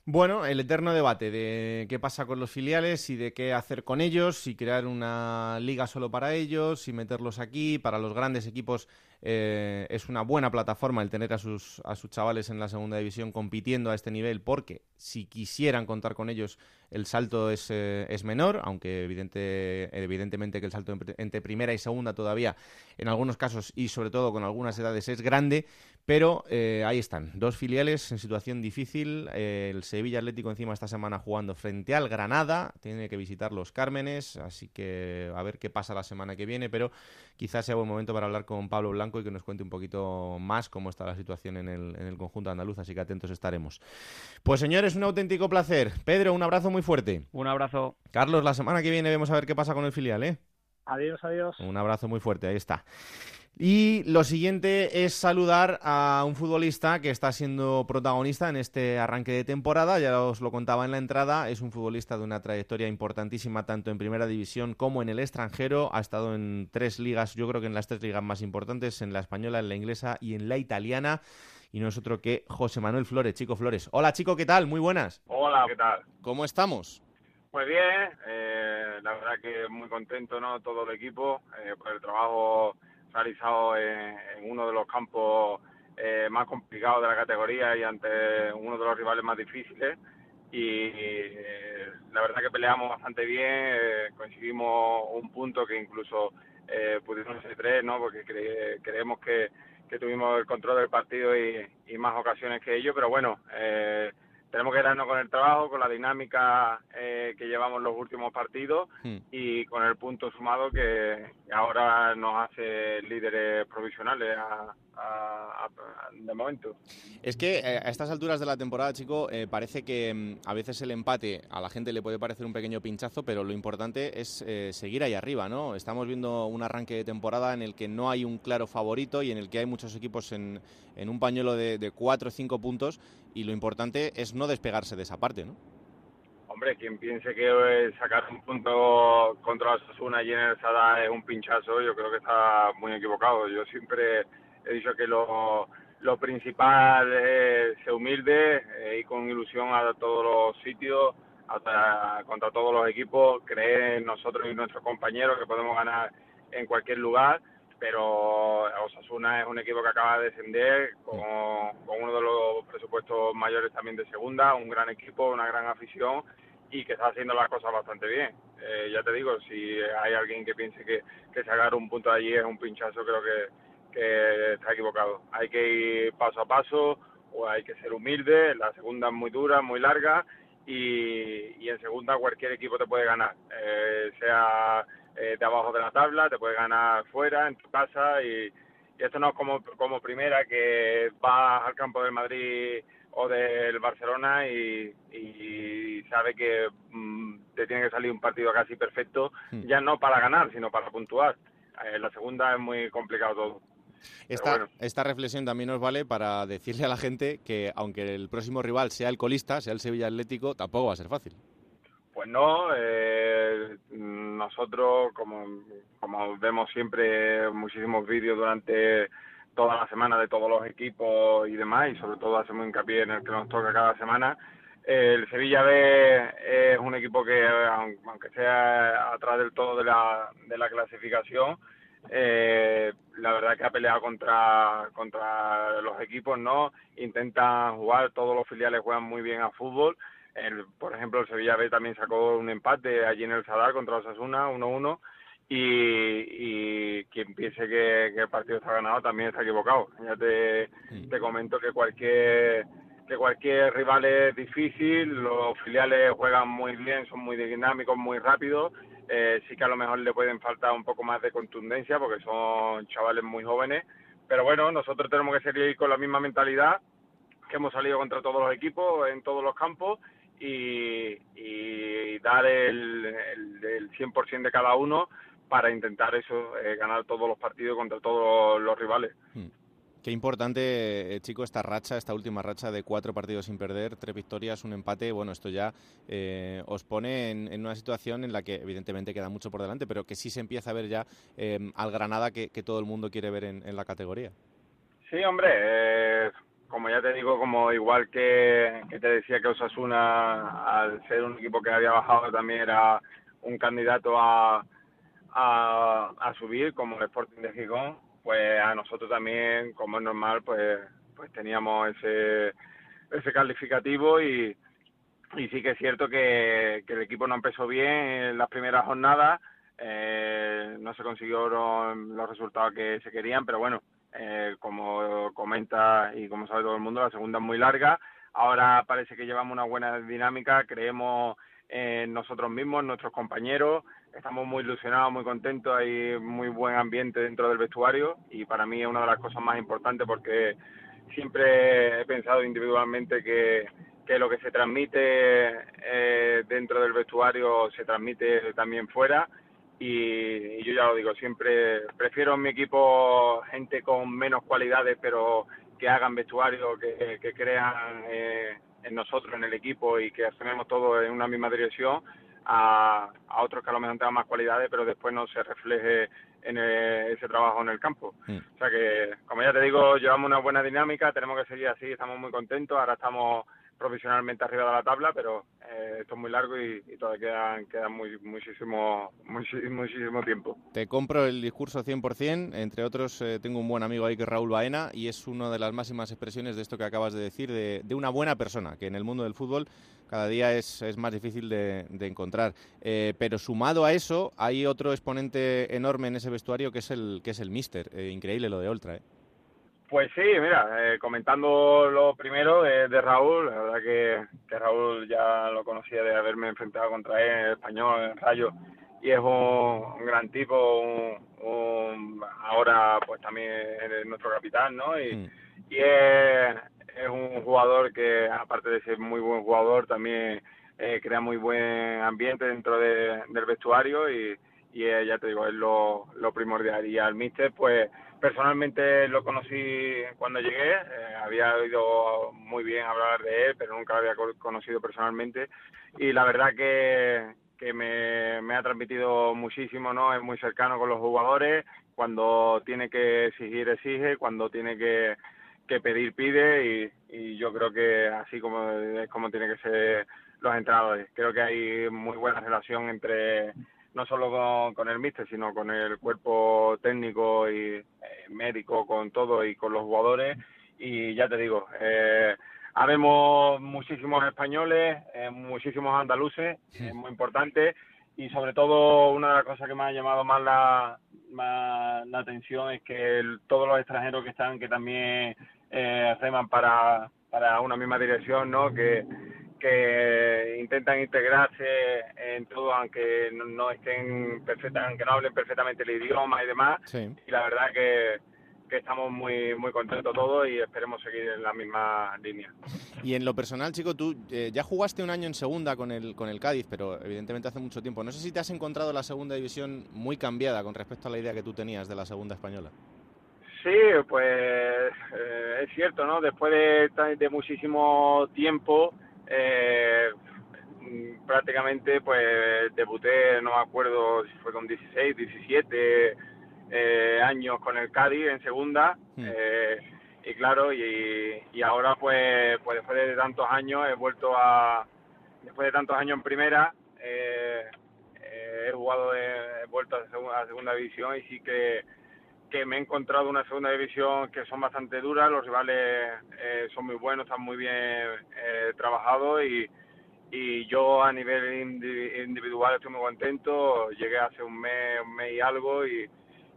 Bueno, el eterno debate de qué pasa con los filiales y de qué hacer con ellos, si crear una liga solo para ellos, si meterlos aquí, para los grandes equipos eh, es una buena plataforma el tener a sus, a sus chavales en la segunda división compitiendo a este nivel, porque si quisieran contar con ellos, el salto es, eh, es menor, aunque evidente, evidentemente que el salto entre primera y segunda todavía, en algunos casos y sobre todo con algunas edades, es grande, pero eh, ahí están, dos filiales en situación difícil. el Sevilla Atlético encima esta semana jugando frente al Granada, tiene que visitar los Cármenes, así que a ver qué pasa la semana que viene, pero quizás sea buen momento para hablar con Pablo Blanco y que nos cuente un poquito más cómo está la situación en el, en el conjunto andaluz, así que atentos estaremos. Pues señores, un auténtico placer. Pedro, un abrazo muy fuerte. Un abrazo. Carlos, la semana que viene vemos a ver qué pasa con el filial, ¿eh? Adiós, adiós. Un abrazo muy fuerte, ahí está. Y lo siguiente es saludar a un futbolista que está siendo protagonista en este arranque de temporada. Ya os lo contaba en la entrada, es un futbolista de una trayectoria importantísima tanto en primera división como en el extranjero. Ha estado en tres ligas, yo creo que en las tres ligas más importantes, en la española, en la inglesa y en la italiana. Y no es otro que José Manuel Flores, Chico Flores. Hola Chico, ¿qué tal? Muy buenas. Hola, ¿qué tal? ¿Cómo estamos? Pues bien, eh, la verdad que muy contento, ¿no? Todo el equipo eh, por el trabajo realizado en, uno de los campos eh, más complicados de la categoría y ante uno de los rivales más difíciles y eh, la verdad que peleamos bastante bien, eh, conseguimos un punto que incluso eh, pudimos ser tres, ¿no? Porque cre creemos que, que tuvimos el control del partido y, y más ocasiones que ellos, pero bueno, eh, tenemos que darnos con el trabajo, con la dinámica eh, que llevamos los últimos partidos Hmm. y con el punto sumado que ahora nos hace líderes provisionales a, a- a- de momento. Es que eh, a estas alturas de la temporada, chico, eh, parece que mm, a veces el empate a la gente le puede parecer un pequeño pinchazo, pero lo importante es eh, seguir ahí arriba, ¿no? Estamos viendo un arranque de temporada en el que no hay un claro favorito y en el que hay muchos equipos en, en un pañuelo de, de cuatro o cinco puntos y lo importante es no despegarse de esa parte, ¿no? Hombre, quien piense que eh, sacar un punto contra Osasuna y en el Sada es un pinchazo, yo creo que está muy equivocado. Yo siempre he dicho que lo, lo principal es ser humilde e ir con ilusión a todos los sitios, hasta contra todos los equipos, creer en nosotros y nuestros compañeros que podemos ganar en cualquier lugar, pero Osasuna es un equipo que acaba de descender con, con uno de los presupuestos mayores también de segunda, un gran equipo, una gran afición y que está haciendo las cosas bastante bien. Eh, ya te digo, si hay alguien que piense que, que sacar un punto de allí es un pinchazo, creo que, que está equivocado. Hay que ir paso a paso o hay que ser humilde. La segunda es muy dura, muy larga y, y en segunda cualquier equipo te puede ganar, eh, sea eh, de abajo de la tabla, te puede ganar fuera, en tu casa y, y esto no es como, como primera que vas al campo del Madrid o del Barcelona y, y sabe que mm, te tiene que salir un partido casi perfecto, ya no para ganar, sino para puntuar. En la segunda es muy complicado todo. Esta, bueno. esta reflexión también nos vale para decirle a la gente que aunque el próximo rival sea el colista, sea el Sevilla Atlético, tampoco va a ser fácil. Pues no, eh, nosotros, como, como vemos siempre muchísimos vídeos durante toda la semana de todos los equipos y demás, y sobre todo hacemos hincapié en el que nos toca cada semana, el Sevilla B es un equipo que, aun- aunque sea atrás del todo de la, de la clasificación, eh, la verdad que ha peleado contra, contra los equipos, ¿no? Intentan jugar, todos los filiales juegan muy bien a fútbol. El, por ejemplo, el Sevilla B también sacó un empate allí en el Sadar contra Osasuna, 1-1. Y, y quien piense que, que el partido está ganado también está equivocado. Ya te, te comento que cualquier que cualquier rival es difícil, los filiales juegan muy bien, son muy dinámicos, muy rápidos. Eh, sí que a lo mejor le pueden faltar un poco más de contundencia porque son chavales muy jóvenes. Pero bueno, nosotros tenemos que seguir con la misma mentalidad que hemos salido contra todos los equipos en todos los campos y, dar el, el, el 100% de cada uno para intentar eso, eh, ganar todos los partidos contra todos los rivales. Qué importante, eh, chico, esta racha, esta última racha de cuatro partidos sin perder, tres victorias, un empate. Bueno, esto ya eh, os pone en, una situación en la que evidentemente queda mucho por delante, pero que sí se empieza a ver ya eh, al Granada que, todo el mundo quiere ver en, la categoría. Sí, hombre, eh, como ya te digo, como igual que, que te decía que Osasuna, al ser un equipo que había bajado, también era un candidato a, a, a subir, como el Sporting de Gijón, pues a nosotros también, como es normal, pues, pues teníamos ese, ese calificativo y, y sí que es cierto que, que el equipo no empezó bien en las primeras jornadas, eh, no se consiguieron los resultados que se querían, pero bueno, eh, como comenta y como sabe todo el mundo, la segunda es muy larga. Ahora parece que llevamos una buena dinámica, creemos en nosotros mismos, en nuestros compañeros, estamos muy ilusionados, muy contentos, hay muy buen ambiente dentro del vestuario y para mí es una de las cosas más importantes porque siempre he pensado individualmente que, que lo que se transmite eh, dentro del vestuario se transmite también fuera y, yo ya lo digo, siempre prefiero en mi equipo gente con menos cualidades pero que hagan vestuario, que, que crean eh, en nosotros, en el equipo y que hacemos todo en una misma dirección a, a otros que a lo mejor tengan más cualidades pero después no se refleje en eh, ese trabajo en el campo. O sea que, como ya te digo, llevamos una buena dinámica, tenemos que seguir así, estamos muy contentos, ahora estamos profesionalmente arriba de la tabla, pero eh, esto es muy largo y, todavía queda, muy, muchísimo, muchísimo, tiempo. Te compro el discurso 100%, entre otros eh, tengo un buen amigo ahí que es Raúl Baena y es una de las máximas expresiones de esto que acabas de decir, de, una buena persona, que en el mundo del fútbol cada día es, es más difícil de, encontrar. Eh, pero sumado a eso, hay otro exponente enorme en ese vestuario que es el, que es el Mister. increíble lo de Oltra, ¿eh? Pues sí, mira, eh, comentando lo primero de, Raúl, la verdad que, que, Raúl ya lo conocía de haberme enfrentado contra él en español, en Rayo, y es un, gran tipo, un, ahora pues también es nuestro capitán, ¿no? Y, mm. y es, es, un jugador que aparte de ser muy buen jugador, también eh, crea muy buen ambiente dentro de, del vestuario y, y ya te digo, es lo, lo primordial. Y al míster, pues Personalmente lo conocí cuando llegué, eh, había oído muy bien hablar de él, pero nunca lo había conocido personalmente y la verdad que, que me, me, ha transmitido muchísimo, ¿no? Es muy cercano con los jugadores, cuando tiene que exigir, exige, cuando tiene que, que pedir, pide y, y yo creo que así como es como tiene que ser los entrenadores. Creo que hay muy buena relación entre no solo con, el míster, sino con el cuerpo técnico y eh, médico, con todo y con los jugadores. Y ya te digo, eh, habemos muchísimos españoles, eh, muchísimos andaluces, es muy importante. Y sobre todo, una de las cosas que me ha llamado más la, la atención es que todos los extranjeros que están, que también eh, reman para, para una misma dirección, ¿no? Que, que intentan integrarse en todo, aunque no, estén perfecta, aunque no hablen perfectamente el idioma y demás. Y la verdad que, que estamos muy muy contentos todos y esperemos seguir en la misma línea. Y en lo personal, chico, tú eh, ya jugaste un año en segunda con el con el Cádiz, pero evidentemente hace mucho tiempo. No sé si te has encontrado la segunda división muy cambiada con respecto a la idea que tú tenías de la segunda española. Sí, pues eh, es cierto, ¿no? Después de, de muchísimo tiempo eh, prácticamente pues debuté, no me acuerdo si fue con 16, 17 eh, años con el Cádiz en segunda. Hmm. Eh, y claro, y, y, ahora pues, pues después de tantos años he vuelto a, después de tantos años en primera, eh, he jugado, he vuelto a segunda división y sí que que me he encontrado una segunda división que son bastante duras, los rivales eh, son muy buenos, están muy bien eh, trabajados y, y yo a nivel individual estoy muy contento, llegué hace un mes, un mes y algo y,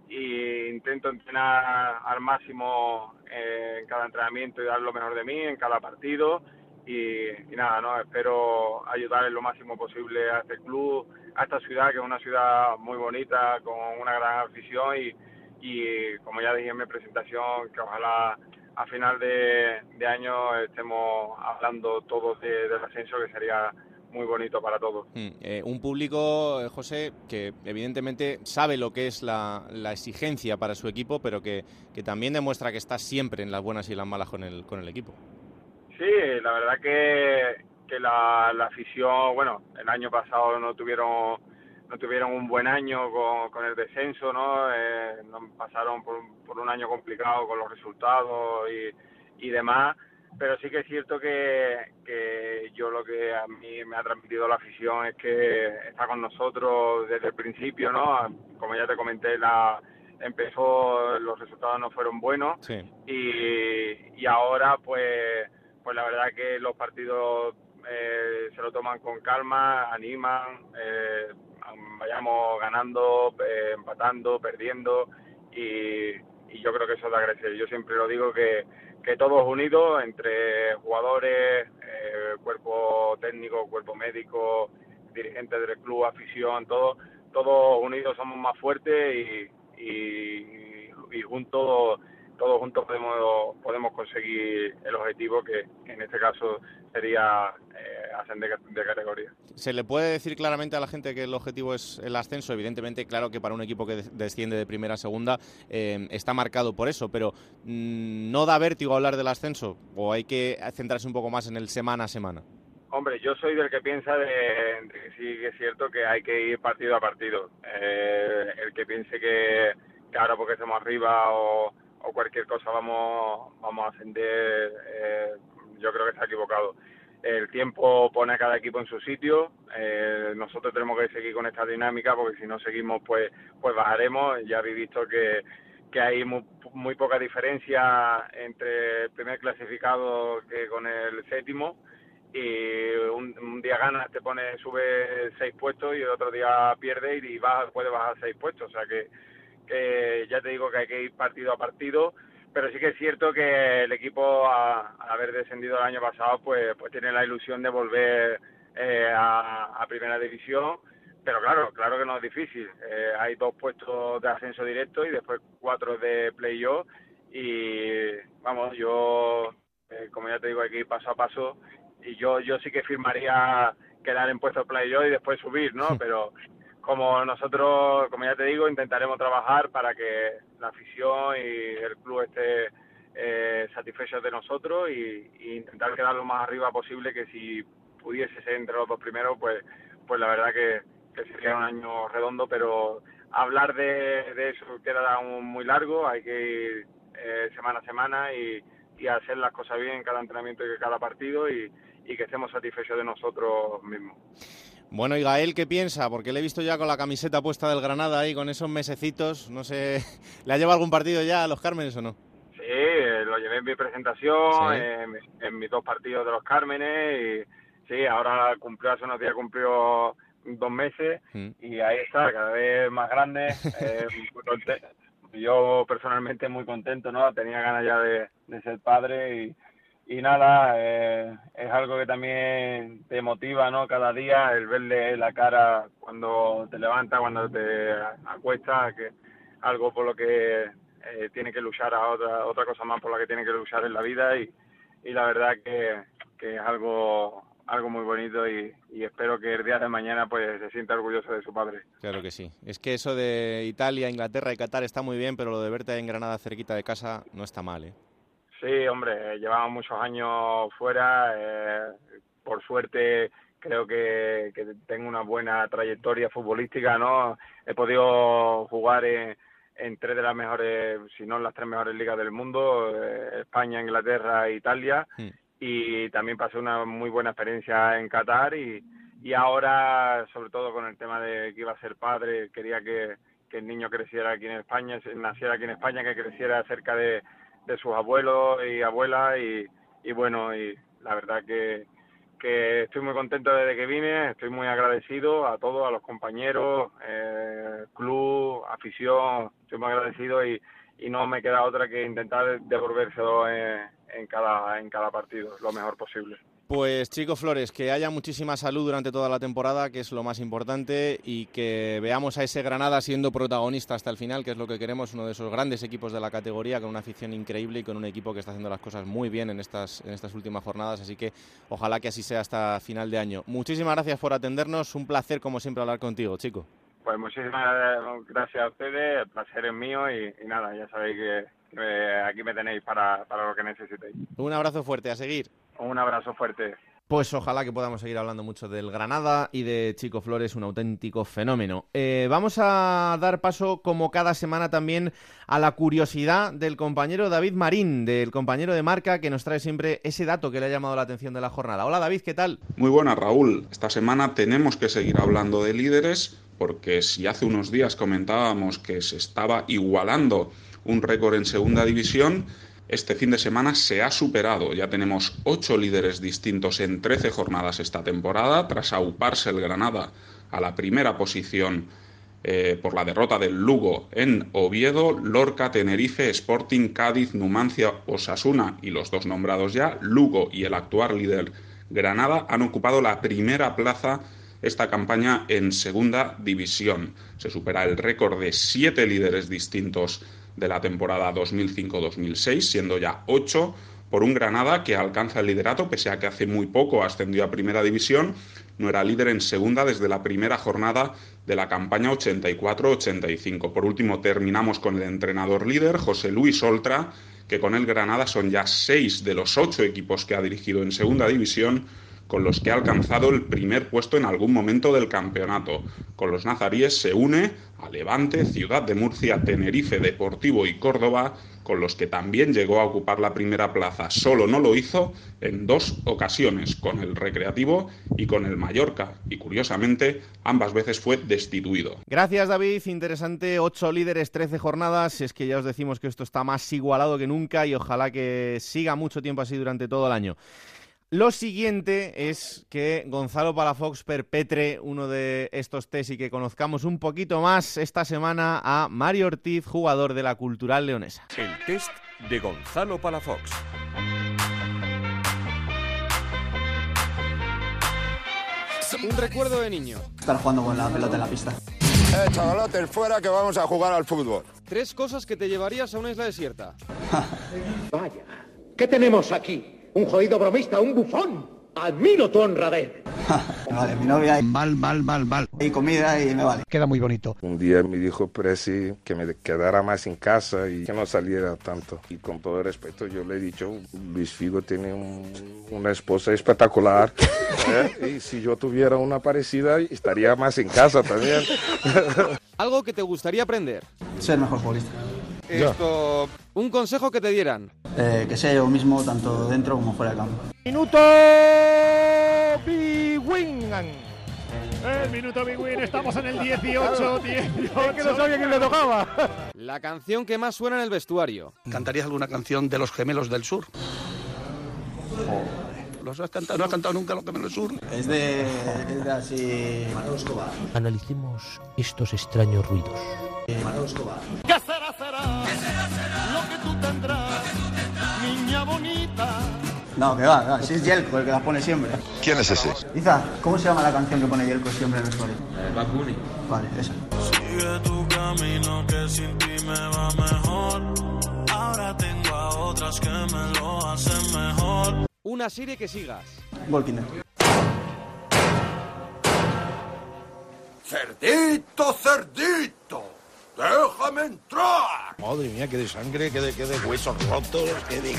y intento entrenar al máximo eh, en cada entrenamiento y dar lo mejor de mí en cada partido y, y, nada, no espero ayudar en lo máximo posible a este club, a esta ciudad que es una ciudad muy bonita con una gran afición y y como ya dije en mi presentación, que ojalá a final de, año estemos hablando todos de, del ascenso, que sería muy bonito para todos. Mm, eh, un público, eh, José, que evidentemente sabe lo que es la, exigencia para su equipo, pero que, que, también demuestra que está siempre en las buenas y las malas con el, con el equipo. Sí, la verdad que, que la, la afición, bueno, el año pasado no tuvieron no tuvieron un buen año con, con el descenso, ¿no? Eh, pasaron por, por, un año complicado con los resultados y, y demás, pero sí que es cierto que, que yo lo que a mí me ha transmitido la afición es que está con nosotros desde el principio, ¿no? Como ya te comenté, la empezó, los resultados no fueron buenos y, y ahora pues, pues la verdad que los partidos eh, se lo toman con calma, animan, eh, vayamos ganando, eh, empatando, perdiendo y, yo creo que eso es de agradecer. Yo siempre lo digo que, que todos unidos, entre jugadores, eh, cuerpo técnico, cuerpo médico, dirigentes del club, afición, todos, todos unidos somos más fuertes y, y, y juntos todos juntos podemos podemos conseguir el objetivo que, en este caso sería eh, ascender de categoría. ¿Se le puede decir claramente a la gente que el objetivo es el ascenso? Evidentemente, claro que para un equipo que desciende de primera a segunda eh, está marcado por eso, pero mm, ¿no da vértigo hablar del ascenso o hay que centrarse un poco más en el semana a semana? Hombre, yo soy del que piensa de, que sí que es cierto que hay que ir partido a partido. Eh, el que piense que, que ahora porque estamos arriba o o cualquier cosa vamos, vamos a ascender, eh, yo creo que está equivocado. el tiempo pone a cada equipo en su sitio. Eh, nosotros tenemos que seguir con esta dinámica porque si no seguimos, pues, pues bajaremos. Ya habéis visto que, que hay muy, muy poca diferencia entre el primer clasificado que con el séptimo. Y un, día ganas, te pone, sube seis puestos y el otro día pierde y baja, puede bajar seis puestos. O sea que, que ya te digo que hay que ir partido a partido pero sí que es cierto que el equipo, al haber descendido el año pasado, pues, pues tiene la ilusión de volver eh, a, Primera División. Pero claro, claro que no es difícil. Eh, hay dos puestos de ascenso directo y después cuatro de playoff. Y vamos, yo, eh, como ya te digo, hay que ir paso a paso. Y yo, yo sí que firmaría quedar en puesto playoff y después subir, ¿no? [LAUGHS] Pero como nosotros, como ya te digo, intentaremos trabajar para que la afición y el club esté eh, satisfechos de nosotros y, intentar quedar lo más arriba posible que si pudiese ser entre los dos primeros, pues, pues la verdad que, sería un año redondo, pero hablar de, eso queda aún muy largo, hay que ir eh, semana a semana y, hacer las cosas bien en cada entrenamiento y cada partido y, y que estemos satisfechos de nosotros mismos. Bueno, y Gael, ¿qué piensa? Porque le he visto ya con la camiseta puesta del Granada ahí, con esos mesecitos. No sé, [LAUGHS] ¿le ha llevado algún partido ya a los Cármenes o no? Sí, lo llevé en mi presentación, en, mis dos partidos de los Cármenes. Y sí, ahora cumplió, hace unos días cumplió dos meses mm. y ahí está, cada vez más grande. [LAUGHS] Eh, yo personalmente muy contento, ¿no? Tenía ganas ya de, de ser padre y y nada, eh, es algo que también te motiva, ¿no? Cada día el verle la cara cuando te levantas, cuando te acuestas, que algo por lo que eh, tiene que luchar a otra otra cosa más por la que tiene que luchar en la vida y, y la verdad que, que es algo algo muy bonito y, y, espero que el día de mañana pues se sienta orgulloso de su padre. Claro que sí. Es que eso de Italia, Inglaterra y Qatar está muy bien, pero lo de verte en Granada cerquita de casa no está mal, ¿eh? Sí, hombre, llevamos muchos años fuera. Eh, por suerte, creo que, tengo una buena trayectoria futbolística, ¿no? He podido jugar en, tres de las mejores, si no en las tres mejores ligas del mundo, eh, España, Inglaterra e Italia. Y también pasé una muy buena experiencia en Qatar y, y ahora, sobre todo con el tema de que iba a ser padre, quería que, que el niño creciera aquí en España, naciera aquí en España, que creciera cerca de de sus abuelos y abuelas y, bueno, y la verdad que, que estoy muy contento desde que vine, estoy muy agradecido a todos, a los compañeros, eh, club, afición, estoy muy agradecido y, y no me queda otra que intentar devolvérselo en, cada, en cada partido lo mejor posible. Pues Chico Flores, que haya muchísima salud durante toda la temporada, que es lo más importante, y que veamos a ese Granada siendo protagonista hasta el final, que es lo que queremos, uno de esos grandes equipos de la categoría, con una afición increíble y con un equipo que está haciendo las cosas muy bien en estas, en estas últimas jornadas, así que ojalá que así sea hasta final de año. Muchísimas gracias por atendernos, un placer como siempre hablar contigo, Chico. Pues muchísimas gracias a ustedes, el placer es mío y, nada, ya sabéis que, aquí me tenéis para, para lo que necesitéis. Un abrazo fuerte, a seguir. Un abrazo fuerte. Pues ojalá que podamos seguir hablando mucho del Granada y de Chico Flores, un auténtico fenómeno. Eh, vamos a dar paso, como cada semana, también a la curiosidad del compañero David Marín, del compañero de marca, que nos trae siempre ese dato que le ha llamado la atención de la jornada. Hola David, ¿qué tal? Muy buena Raúl. Esta semana tenemos que seguir hablando de líderes, porque si hace unos días comentábamos que se estaba igualando un récord en segunda división, este fin de semana se ha superado. Ya tenemos ocho líderes distintos en 13 jornadas esta temporada, tras auparse el Granada a la primera posición eh, por la derrota del Lugo en Oviedo, Lorca, Tenerife, Sporting, Cádiz, Numancia, Osasuna y los dos nombrados ya, Lugo y el actual líder Granada, han ocupado la primera plaza esta campaña en segunda división. Se supera el récord de siete líderes distintos de la temporada 2005-2006, siendo ya ocho por un Granada que alcanza el liderato, pese a que hace muy poco ascendió a Primera División, no era líder en segunda desde la primera jornada de la campaña 84-85. Por último, terminamos con el entrenador líder, José Luis Oltra, que con el Granada son ya seis de los ocho equipos que ha dirigido en segunda división, con los que ha alcanzado el primer puesto en algún momento del campeonato. Con los nazaríes se une a Levante, Ciudad de Murcia, Tenerife, Deportivo y Córdoba, con los que también llegó a ocupar la primera plaza. Solo no lo hizo en dos ocasiones, con el Recreativo y con el Mallorca, y curiosamente ambas veces fue destituido. Gracias David, interesante, ocho líderes, trece jornadas, es que ya os decimos que esto está más igualado que nunca y ojalá que siga mucho tiempo así durante todo el año. Lo siguiente es que Gonzalo Palafox perpetre uno de estos test y que conozcamos un poquito más esta semana a Mario Ortiz, jugador de la Cultural Leonesa. El test de Gonzalo Palafox. Un recuerdo de niño. Estar jugando con la pelota en la pista. Eh, chavalotes, fuera que vamos a jugar al fútbol. Tres cosas que te llevarías a una isla desierta. [LAUGHS] Vaya, ¿qué tenemos aquí? Un jodido bromista, un bufón. Admiro tu honradez. vale, mi novia. Mal, mal, mal, mal. Y comida y me vale. Queda muy bonito. Un día me dijo Presi que me quedara más en casa y que no saliera tanto. Y con todo respeto yo le he dicho, Luis Figo tiene un- una esposa espectacular. [LAUGHS] ¿eh? Y si yo tuviera una parecida, estaría más en casa también. [LAUGHS] Algo que te gustaría aprender. Ser mejor futbolista. Esto. Un consejo que te dieran. Eh, que sea yo mismo tanto dentro como fuera del campo. Minuto Big Win. El minuto Big Win, estamos en el 18, 18. que no sabía quién le tocaba. La canción que más suena en el vestuario. ¿Cantarías alguna canción de los gemelos del sur? ¿Los has cantado? ¿No has cantado nunca los gemelos del sur? Es de, es de así. Analicemos estos extraños ruidos. ¿Qué será, será? Lo que tú tendrás, niña bonita. No, que va, que va. Si es Yelko el que las pone siempre. ¿Quién es ese? Iza, ¿cómo se llama la canción que pone Yelko siempre en el vestuario? Bad Bunny. Vale, esa. Sigue tu camino que sin ti me va mejor. Ahora tengo a otras que me lo hacen mejor. Una serie que sigas. Walking Dead. ¡Cerdito, cerdito! ¡Déjame entrar! Madre mía, que de sangre, que de, que de huesos rotos, que de...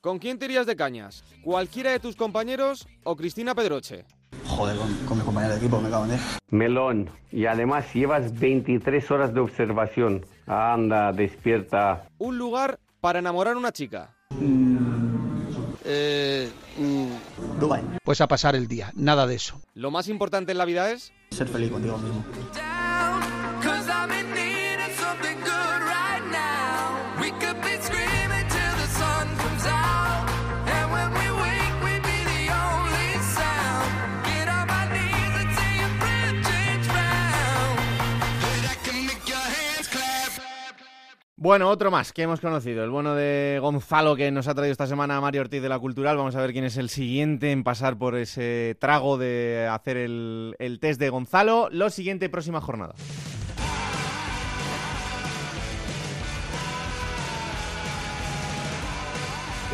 ¿Con quién te irías de cañas? ¿Cualquiera de tus compañeros o Cristina Pedroche? Joder, con, con mi compañero de equipo me cago en diez. Melón. Y además llevas 23 horas de observación. Anda, despierta. Un lugar para enamorar a una chica. Eh, Dubai. Pues a pasar el día, nada de eso. Lo más importante en la vida es. Ser feliz contigo mismo. Bueno, otro más que hemos conocido, el bueno de Gonzalo que nos ha traído esta semana Mario Ortiz de la Cultural. Vamos a ver quién es el siguiente en pasar por ese trago de hacer el, el test de Gonzalo. Lo siguiente, próxima jornada.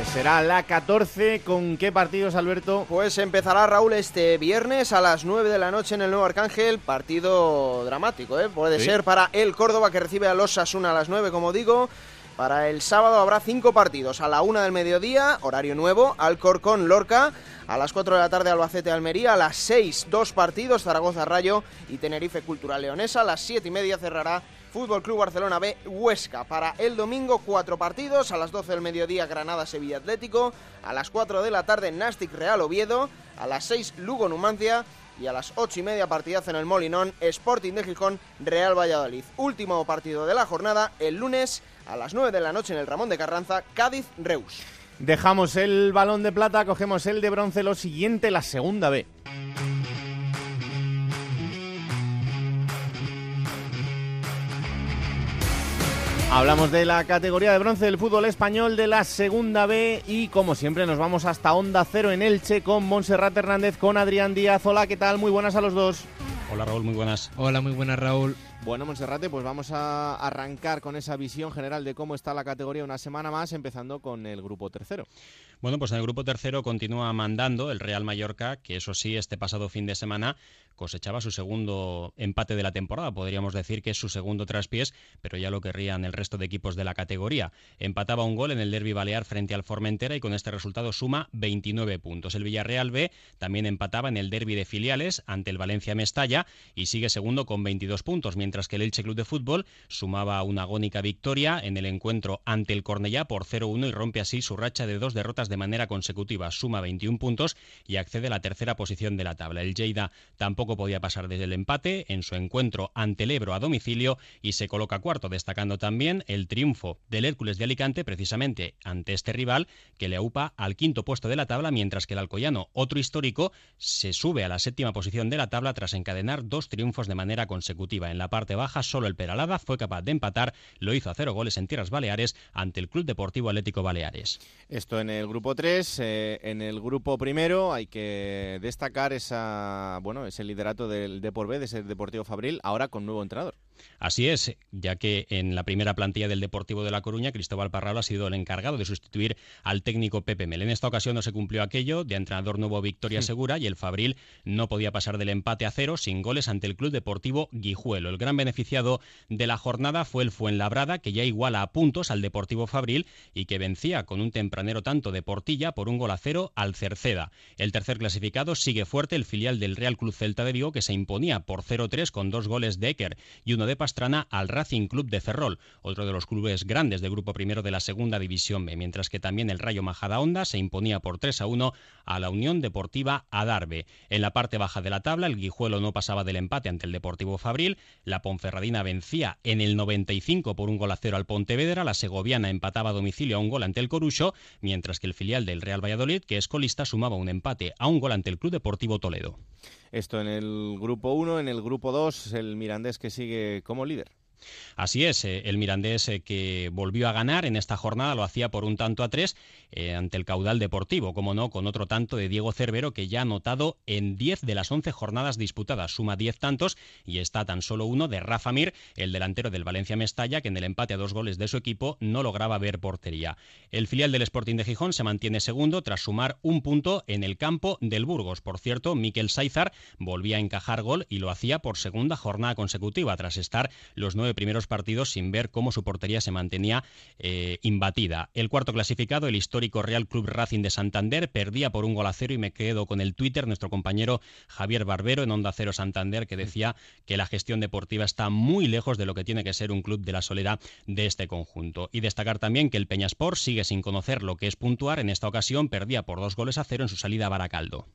Que será la 14. ¿Con qué partidos, Alberto? Pues empezará Raúl este viernes a las 9 de la noche en el Nuevo Arcángel. Partido dramático, ¿eh? Puede Sí. ser para el Córdoba que recibe a los Sasuna a las 9, como digo. Para el sábado habrá cinco partidos. A la 1 del mediodía, horario nuevo, Alcorcón Lorca. A las 4 de la tarde, Albacete Almería. A las 6, dos partidos, Zaragoza Rayo y Tenerife Cultural Leonesa. A las 7 y media cerrará Fútbol Club Barcelona B Huesca. Para el domingo, cuatro partidos. A las 12 del mediodía, Granada Sevilla Atlético. A las 4 de la tarde, Nastic Real Oviedo. A las 6, Lugo Numancia. Y a las 8 y media, partidazo en el Molinón, Sporting de Gijón, Real Valladolid. Último partido de la jornada, el lunes a las 9 de la noche en el Ramón de Carranza, Cádiz Reus. Dejamos el balón de plata, cogemos el de bronce. Lo siguiente, la segunda B. Hablamos de la categoría de bronce del fútbol español de la segunda B y como siempre nos vamos hasta Onda Cero en Elche con Montserrat Hernández, con Adrián Díaz. Hola, ¿qué tal? Muy buenas a los dos. Hola Raúl, muy buenas. Hola, muy buenas Raúl. Bueno, Monserrate, pues vamos a arrancar con esa visión general de cómo está la categoría una semana más, empezando con el grupo tercero. Bueno, pues en el grupo tercero continúa mandando el Real Mallorca, que eso sí, este pasado fin de semana cosechaba su segundo empate de la temporada. Podríamos decir que es su segundo traspiés, pero ya lo querrían el resto de equipos de la categoría. Empataba un gol en el derby balear frente al Formentera y con este resultado suma 29 puntos. El Villarreal B también empataba en el derby de filiales ante el Valencia Mestalla y sigue segundo con 22 puntos, mientras que el Elche Club de Fútbol sumaba una agónica victoria en el encuentro ante el Cornellá por 0-1 y rompe así su racha de dos derrotas de manera consecutiva. Suma 21 puntos y accede a la tercera posición de la tabla. El Lleida tampoco podía pasar desde el empate en su encuentro ante el Ebro a domicilio y se coloca cuarto, destacando también el triunfo del Hércules de Alicante precisamente ante este rival que le aupa al quinto puesto de la tabla, mientras que el Alcoyano, otro histórico, se sube a la séptima posición de la tabla tras encadenar dos triunfos de manera consecutiva. En la parte baja, solo el Peralada fue capaz de empatar, lo hizo a cero goles en Tierras Baleares ante el Club Deportivo Atlético Baleares. Esto en el grupo 3, eh, en el grupo primero hay que destacar esa, bueno, ese liderato del Depor B, de ese Deportivo Fabril, ahora con nuevo entrenador. Así es, ya que en la primera plantilla del Deportivo de La Coruña, Cristóbal Parralo ha sido el encargado de sustituir al técnico Pepe Mel. En esta ocasión no se cumplió aquello, de entrenador nuevo victoria Sí. segura y el Fabril no podía pasar del empate a cero sin goles ante el Club Deportivo Guijuelo. El gran beneficiado de la jornada fue el Fuenlabrada, que ya iguala a puntos al Deportivo Fabril y que vencía con un tempranero tanto de Portilla por un gol a cero al Cerceda. El tercer clasificado sigue fuerte el filial del Real Club Celta de Vigo, que se imponía por 0-3 con dos goles de Eker y uno de Pastrana al Racing Club de Ferrol, otro de los clubes grandes de grupo primero de la segunda división B, mientras que también el Rayo Majadahonda se imponía por 3 a 1 a la Unión Deportiva Adarve. En la parte baja de la tabla, el Guijuelo no pasaba del empate ante el Deportivo Fabril, la Ponferradina vencía en el 95 por un gol a cero al Pontevedra, la Segoviana empataba a domicilio a un gol ante el Corucho, mientras que el filial del Real Valladolid, que es colista, sumaba un empate a un gol ante el Club Deportivo Toledo. Esto en el grupo 1, en el grupo 2, el Mirandés que sigue como líder. Así es, eh, el Mirandés eh, que volvió a ganar en esta jornada lo hacía por un tanto a tres eh, ante el caudal deportivo, como no, con otro tanto de Diego Cervero que ya ha anotado en 10 de las 11 jornadas disputadas, suma 10 tantos y está tan solo uno de Rafa Mir, el delantero del Valencia Mestalla, que en el empate a dos goles de su equipo no lograba ver portería. El filial del Sporting de Gijón se mantiene segundo tras sumar un punto en el campo del Burgos. Por cierto, Miquel Saizar volvía a encajar gol y lo hacía por segunda jornada consecutiva, tras estar los nueve primeros partidos sin ver cómo su portería se mantenía eh, imbatida. El cuarto clasificado, el histórico Real Club Racing de Santander, perdía por un gol a cero y me quedo con el Twitter, nuestro compañero Javier Barbero en Onda Cero Santander, que decía que la gestión deportiva está muy lejos de lo que tiene que ser un club de la solera de este conjunto. Y destacar también que el Peñaspor sigue sin conocer lo que es puntuar. En esta ocasión perdía por dos goles a cero en su salida a Baracaldo.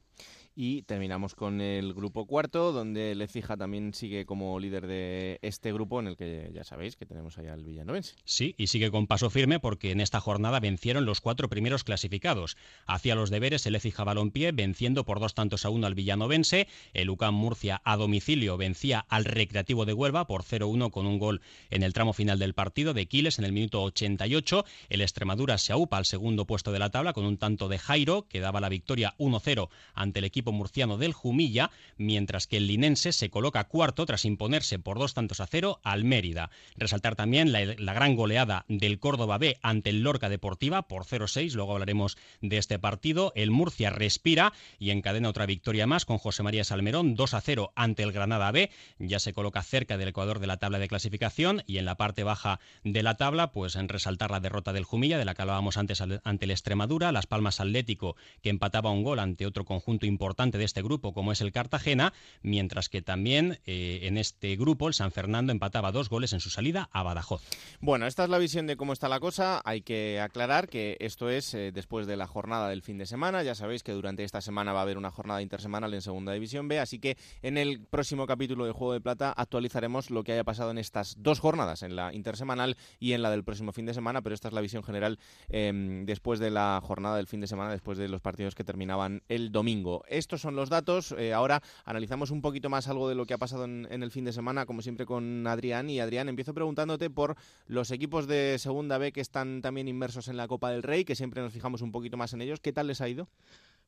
Y terminamos con el grupo cuarto, donde Lecija también sigue como líder de este grupo, en el que ya sabéis que tenemos allá al Villanovense. Sí, y sigue con paso firme porque en esta jornada vencieron los cuatro primeros clasificados. Hacía los deberes el Écija Balompié, venciendo por dos tantos a uno al Villanovense. El UCAM Murcia a domicilio vencía al Recreativo de Huelva por 0-1 con un gol en el tramo final del partido de Quiles en el minuto 88. El Extremadura se aupa al segundo puesto de la tabla con un tanto de Jairo, que daba la victoria 1-0 ante el equipo murciano del Jumilla, mientras que el linense se coloca cuarto tras imponerse por dos tantos a cero al Mérida. Resaltar también la, la gran goleada del Córdoba B ante el Lorca Deportiva por 0-6, luego hablaremos de este partido. El Murcia respira y encadena otra victoria más con José María Salmerón 2 a 0 ante el Granada B, ya se coloca cerca del Ecuador de la tabla de clasificación y en la parte baja de la tabla, pues en resaltar la derrota del Jumilla, de la que hablábamos antes ante el Extremadura, Las Palmas Atlético, que empataba un gol ante otro conjunto importante de este grupo, como es el Cartagena, mientras que también eh, en este grupo el San Fernando empataba dos goles en su salida a Badajoz. Bueno, esta es la visión de cómo está la cosa. Hay que aclarar que esto es eh, después de la jornada del fin de semana. Ya sabéis que durante esta semana va a haber una jornada intersemanal en Segunda División B, así que en el próximo capítulo de Juego de Plata actualizaremos lo que haya pasado en estas dos jornadas, en la intersemanal y en la del próximo fin de semana, pero esta es la visión general eh, después de la jornada del fin de semana, después de los partidos que terminaban el domingo. Estos son los datos. eh, ahora analizamos un poquito más algo de lo que ha pasado en, en el fin de semana, como siempre con Adrián. Y Adrián, empiezo preguntándote por los equipos de Segunda B que están también inmersos en la Copa del Rey, que siempre nos fijamos un poquito más en ellos. ¿Qué tal les ha ido?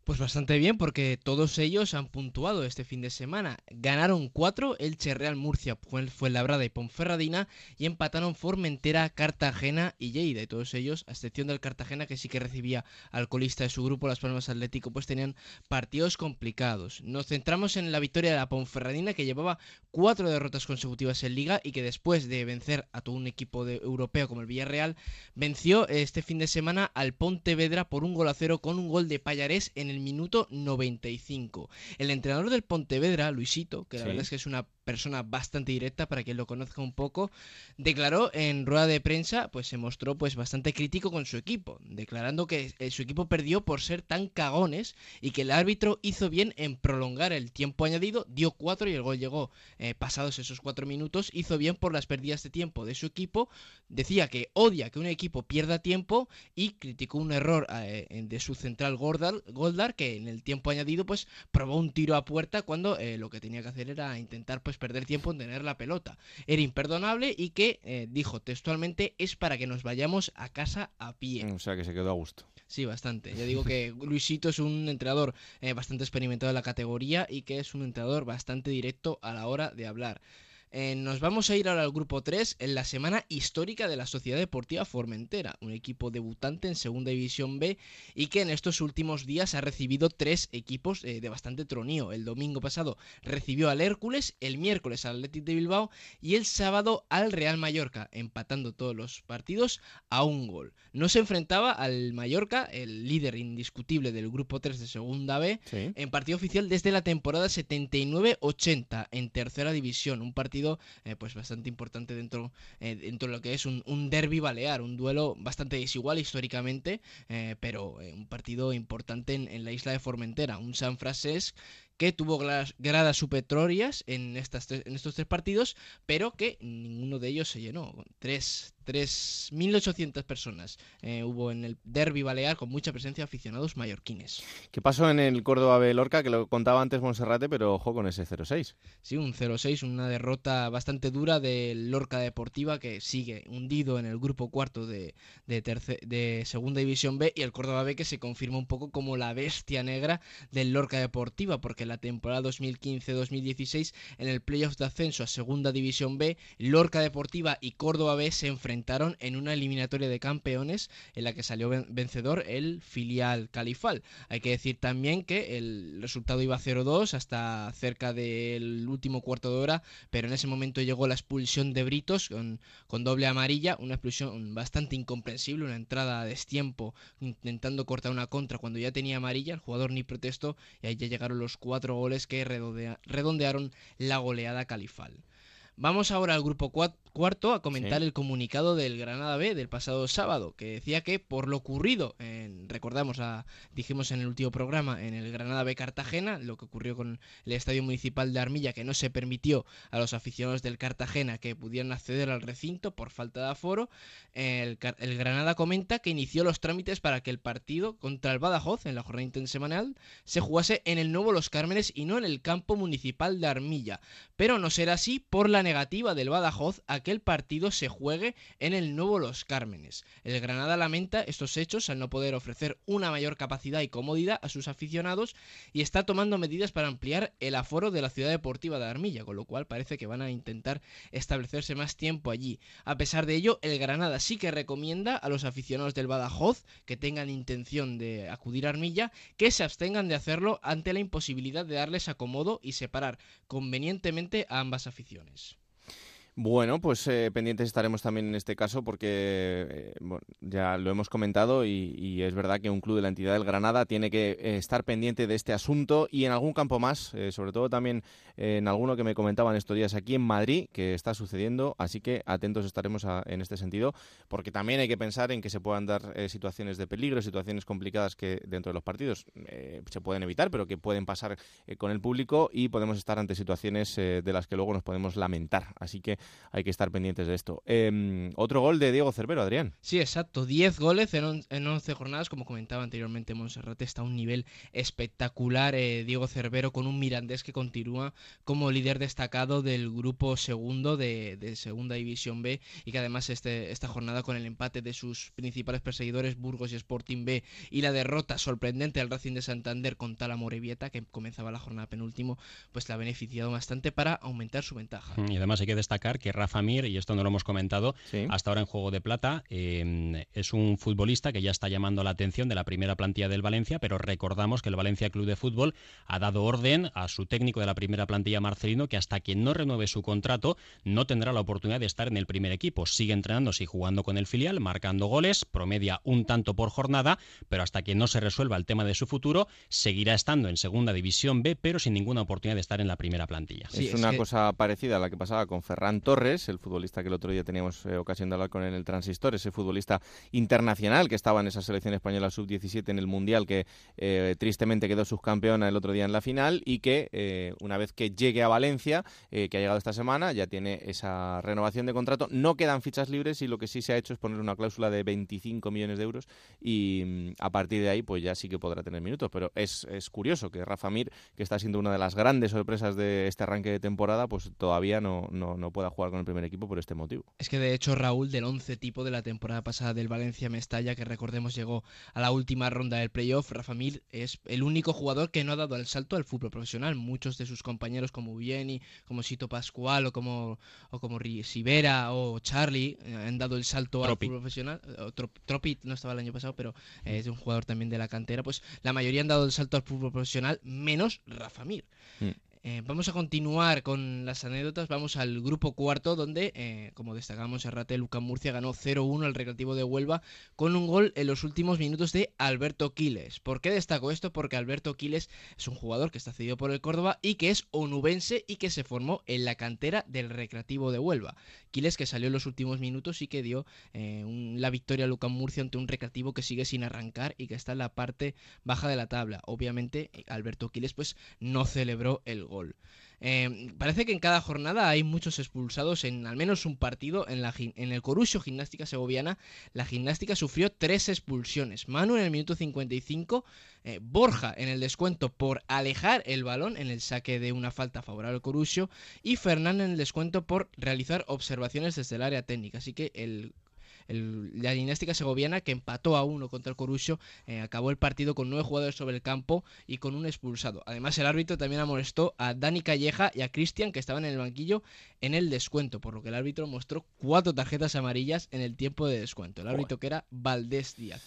Pues bastante bien porque todos ellos han puntuado este fin de semana. Ganaron cuatro Elche Real Murcia, Fuenlabrada y Ponferradina y empataron Formentera, Cartagena y Lleida. Y todos ellos, a excepción del Cartagena que sí que recibía al colista de su grupo, Las Palmas Atlético, pues tenían partidos complicados. Nos centramos en la victoria de la Ponferradina que llevaba cuatro derrotas consecutivas en Liga y que después de vencer a todo un equipo de, europeo como el Villarreal, venció este fin de semana al Pontevedra por un gol a cero con un gol de Payarés en el minuto 95. El entrenador del Pontevedra, Luisito, que la Sí. verdad es que es una persona bastante directa para quien lo conozca un poco, declaró en rueda de prensa, pues se mostró pues bastante crítico con su equipo, declarando que eh, su equipo perdió por ser tan cagones y que el árbitro hizo bien en prolongar el tiempo añadido, dio cuatro y el gol llegó. Eh, pasados esos cuatro minutos, hizo bien por las pérdidas de tiempo de su equipo, decía que odia que un equipo pierda tiempo y criticó un error eh, de su central Goldar, que en el tiempo añadido pues probó un tiro a puerta cuando lo que tenía que hacer era intentar pues perder tiempo en tener la pelota. Era imperdonable y que eh, dijo textualmente es para que nos vayamos a casa a pie. O sea que se quedó a gusto. Sí, bastante. Ya digo que [LAUGHS] Luisito es un entrenador eh, bastante experimentado en la categoría y que es un entrenador bastante directo a la hora de hablar. Eh, nos vamos a ir ahora al grupo 3 en la semana histórica de la Sociedad Deportiva Formentera, un equipo debutante en Segunda División B y que en estos últimos días ha recibido tres equipos eh, de bastante tronío. El domingo pasado recibió al Hércules, el miércoles al Athletic de Bilbao y el sábado al Real Mallorca, empatando todos los partidos a un gol. No se enfrentaba al Mallorca, el líder indiscutible del grupo 3 de Segunda B, Sí. en partido oficial desde la temporada 79-80 en tercera división. Un partido eh, pues bastante importante dentro, eh, dentro de lo que es un, derby balear, un duelo bastante desigual históricamente, eh, pero un partido importante en, la isla de Formentera. Un San Francés que tuvo gradas supletorias en, estas en estos tres partidos, pero que ninguno de ellos se llenó. Tres, tres 1.800 personas eh, hubo en el derby balear con mucha presencia de aficionados mallorquines. ¿Qué pasó en el Córdoba B Lorca? Que lo contaba antes Monserrate, pero ojo con ese 0-6. Sí, un 0-6, una derrota bastante dura del Lorca Deportiva que sigue hundido en el grupo cuarto de, de, terce- de Segunda División B y el Córdoba B que se confirma un poco como la bestia negra del Lorca Deportiva porque la temporada 2015-2016 en el playoff de ascenso a Segunda División B, Lorca Deportiva y Córdoba B se enfrentaron en una eliminatoria de campeones en la que salió ven- vencedor el filial Califal. Hay que decir también que el resultado iba 0-2 hasta cerca del último cuarto de hora, pero en ese momento llegó la expulsión de Britos con, doble amarilla, una expulsión bastante incomprensible, una entrada a destiempo intentando cortar una contra cuando ya tenía amarilla, el jugador ni protestó y ahí ya llegaron los cuatro goles que redondea- redondearon la goleada califal. Vamos ahora al grupo cua- cuarto a comentar Sí. el comunicado del Granada B del pasado sábado, que decía que por lo ocurrido, en, recordamos, a, dijimos en el último programa, en el Granada B Cartagena, lo que ocurrió con el Estadio Municipal de Armilla, que no se permitió a los aficionados del Cartagena que pudieran acceder al recinto por falta de aforo, el Granada comenta que inició los trámites para que el partido contra el Badajoz en la jornada intersemanal se jugase en el nuevo Los Cármenes y no en el campo municipal de Armilla. Pero no será así por la negativa del Badajoz a que el partido se juegue en el nuevo Los Cármenes. El Granada lamenta estos hechos al no poder ofrecer una mayor capacidad y comodidad a sus aficionados y está tomando medidas para ampliar el aforo de la ciudad deportiva de Armilla, con lo cual parece que van a intentar establecerse más tiempo allí. A pesar de ello, el Granada sí que recomienda a los aficionados del Badajoz que tengan intención de acudir a Armilla que se abstengan de hacerlo ante la imposibilidad de darles acomodo y separar convenientemente a ambas aficiones. Bueno, pues eh, pendientes estaremos también en este caso porque eh, ya lo hemos comentado y, es verdad que un club de la entidad del Granada tiene que eh, estar pendiente de este asunto y en algún campo más, eh, sobre todo también en alguno que me comentaban estos días aquí en Madrid, que está sucediendo, así que atentos estaremos a- en este sentido porque también hay que pensar en que se puedan dar situaciones de peligro, situaciones complicadas que dentro de los partidos se pueden evitar, pero que pueden pasar con el público y podemos estar ante situaciones de las que luego nos podemos lamentar. Así que hay que estar pendientes de esto. Eh, otro gol de Diego Cervero, Adrián. Sí, exacto. 10 goles en, on- en 11 jornadas, como comentaba anteriormente Monserrate, está a un nivel espectacular. eh, Diego Cervero con un Mirandés que continúa como líder destacado del grupo segundo de, de Segunda División B y que además este, esta jornada con el empate de sus principales perseguidores Burgos y Sporting B y la derrota sorprendente al Racing de Santander con Tala Morevieta, que comenzaba la jornada penúltimo, pues la ha beneficiado bastante para aumentar su ventaja. Y además hay que destacar que Rafa Mir, y esto no lo hemos comentado, hasta ahora en Juego de Plata, eh, es un futbolista que ya está llamando la atención de la primera plantilla del Valencia, pero recordamos que el Valencia Club de Fútbol ha dado orden a su técnico de la primera plantilla, Marcelino, que hasta que no renueve su contrato no tendrá la oportunidad de estar en el primer equipo. Sigue entrenándose y jugando con el filial, marcando goles, promedia un tanto por jornada, pero hasta que no se resuelva el tema de su futuro, seguirá estando en Segunda División B, pero sin ninguna oportunidad de estar en la primera plantilla. es una cosa parecida a la que pasaba con Ferran Torres, el futbolista que el otro día teníamos eh, ocasión de hablar con en el Transistor, ese futbolista internacional que estaba en esa selección española sub-17 en el Mundial, que eh, tristemente quedó subcampeona el otro día en la final y que eh, una vez que llegue a Valencia, que ha llegado esta semana, ya tiene esa renovación de contrato. No quedan fichas libres y lo que sí se ha hecho es poner una cláusula de 25 millones de euros y mm, a partir de ahí pues ya sí que podrá tener minutos. Pero es, es curioso que Rafa Mir, que está siendo una de las grandes sorpresas de este arranque de temporada, pues todavía no, no, no pueda jugar con el primer equipo por este motivo. Es que de hecho Raúl del 11 tipo de la temporada pasada del Valencia Mestalla, que recordemos llegó a la última ronda del playoff, Rafa Mir es el único jugador que no ha dado el salto al fútbol profesional. Muchos de sus compañeros como Vieni, como Sito Pascual o como, o como Sivera o Charlie eh, han dado el salto Tropi. al fútbol profesional. Eh, o Trop- Tropi no estaba el año pasado, pero eh, es un jugador también de la cantera. Pues la mayoría han dado el salto al fútbol profesional, menos Rafa Mir. Eh, vamos a continuar con las anécdotas. Vamos al grupo cuarto, donde, eh, como destacamos, Serrate Lucas Murcia ganó 0-1 al Recreativo de Huelva con un gol en los últimos minutos de Alberto Quiles. ¿Por qué destaco esto? Porque Alberto Quiles es un jugador que está cedido por el Córdoba y que es onubense y que se formó en la cantera del Recreativo de Huelva. Quiles que salió en los últimos minutos y que dio eh, la victoria a Lucas Murcia ante un Recreativo que sigue sin arrancar y que está en la parte baja de la tabla. Obviamente, Alberto Quiles pues no celebró el gol. Eh, parece que en cada jornada hay muchos expulsados en al menos un partido. En, la, en el Corusio Gimnástica Segoviana, la gimnástica sufrió tres expulsiones. Manu en el minuto 55, eh, Borja en el descuento por alejar el balón en el saque de una falta favorable al Corusio y Fernán en el descuento por realizar observaciones desde el área técnica. Así que el el- la gimnástica segoviana que empató a uno contra el Corusio eh, acabó el partido con nueve jugadores sobre el campo y con un expulsado. Además el árbitro también amonestó a Dani Calleja y a Cristian que estaban en el banquillo en el descuento, por lo que el árbitro mostró cuatro tarjetas amarillas en el tiempo de descuento. El árbitro que era Valdés Díaz.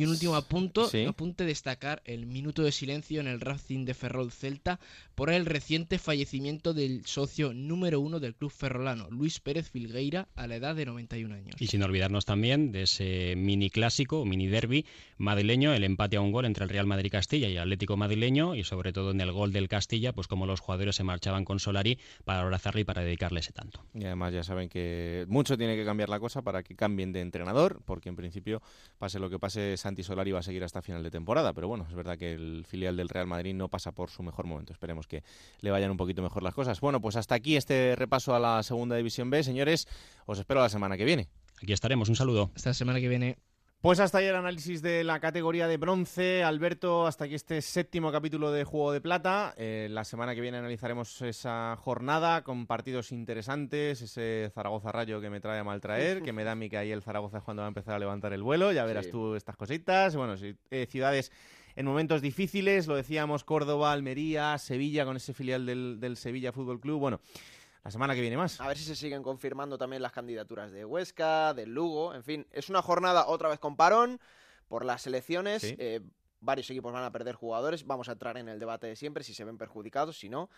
Y un último apunto, Sí. apunte destacar el minuto de silencio en el Racing de Ferrol Celta por el reciente fallecimiento del socio número uno del club ferrolano, Luis Pérez Filgueira, a la edad de 91 años. Y sin olvidarnos también de ese mini clásico, mini derby madrileño, el empate a un gol entre el Real Madrid Castilla y el Atlético madrileño, y sobre todo en el gol del Castilla, pues como los jugadores se marchaban con Solari para abrazarle y para dedicarle ese tanto. Y además ya saben que mucho tiene que cambiar la cosa para que cambien de entrenador, porque en principio, pase lo que pase, Santi Solari va a seguir hasta final de temporada. Pero bueno, es verdad que el filial del Real Madrid no pasa por su mejor momento. Esperemos que le vayan un poquito mejor las cosas. Bueno, pues hasta aquí este repaso a la segunda división B. Señores, os espero la semana que viene. Aquí estaremos, un saludo. Hasta la semana que viene. Pues hasta ahí el análisis de la categoría de bronce. Alberto, hasta aquí este séptimo capítulo de Juego de Plata. Eh, la semana que viene analizaremos esa jornada con partidos interesantes, ese Zaragoza Rayo que me trae a mal traer, que me da a mí que ahí el Zaragoza es cuando va a empezar a levantar el vuelo. Ya verás Sí. tú estas cositas. Bueno, sí, eh, ciudades en momentos difíciles, lo decíamos, Córdoba, Almería, Sevilla con ese filial del, del Sevilla Fútbol Club. Bueno, la semana que viene más. A ver si se siguen confirmando también las candidaturas de Huesca, del Lugo, en fin, es una jornada otra vez con parón por las elecciones. Sí. eh, varios equipos van a perder jugadores, vamos a entrar en el debate de siempre, si se ven perjudicados, si no.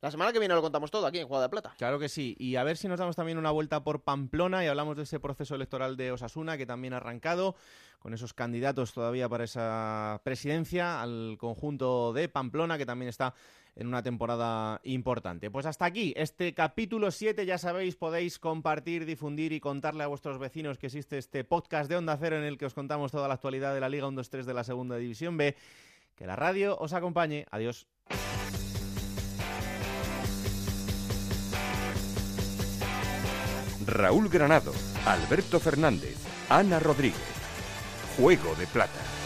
La semana que viene lo contamos todo aquí en Juego de Plata. Claro que sí. Y a ver si nos damos también una vuelta por Pamplona y hablamos de ese proceso electoral de Osasuna que también ha arrancado con esos candidatos todavía para esa presidencia al conjunto de Pamplona que también está en una temporada importante. Pues hasta aquí este capítulo 7, ya sabéis, podéis compartir, difundir y contarle a vuestros vecinos que existe este podcast de Onda Cero en el que os contamos toda la actualidad de la Liga 1-2-3 de la Segunda División B. Que la radio os acompañe. Adiós. Raúl Granado, Alberto Fernández, Ana Rodríguez. Juego de Plata.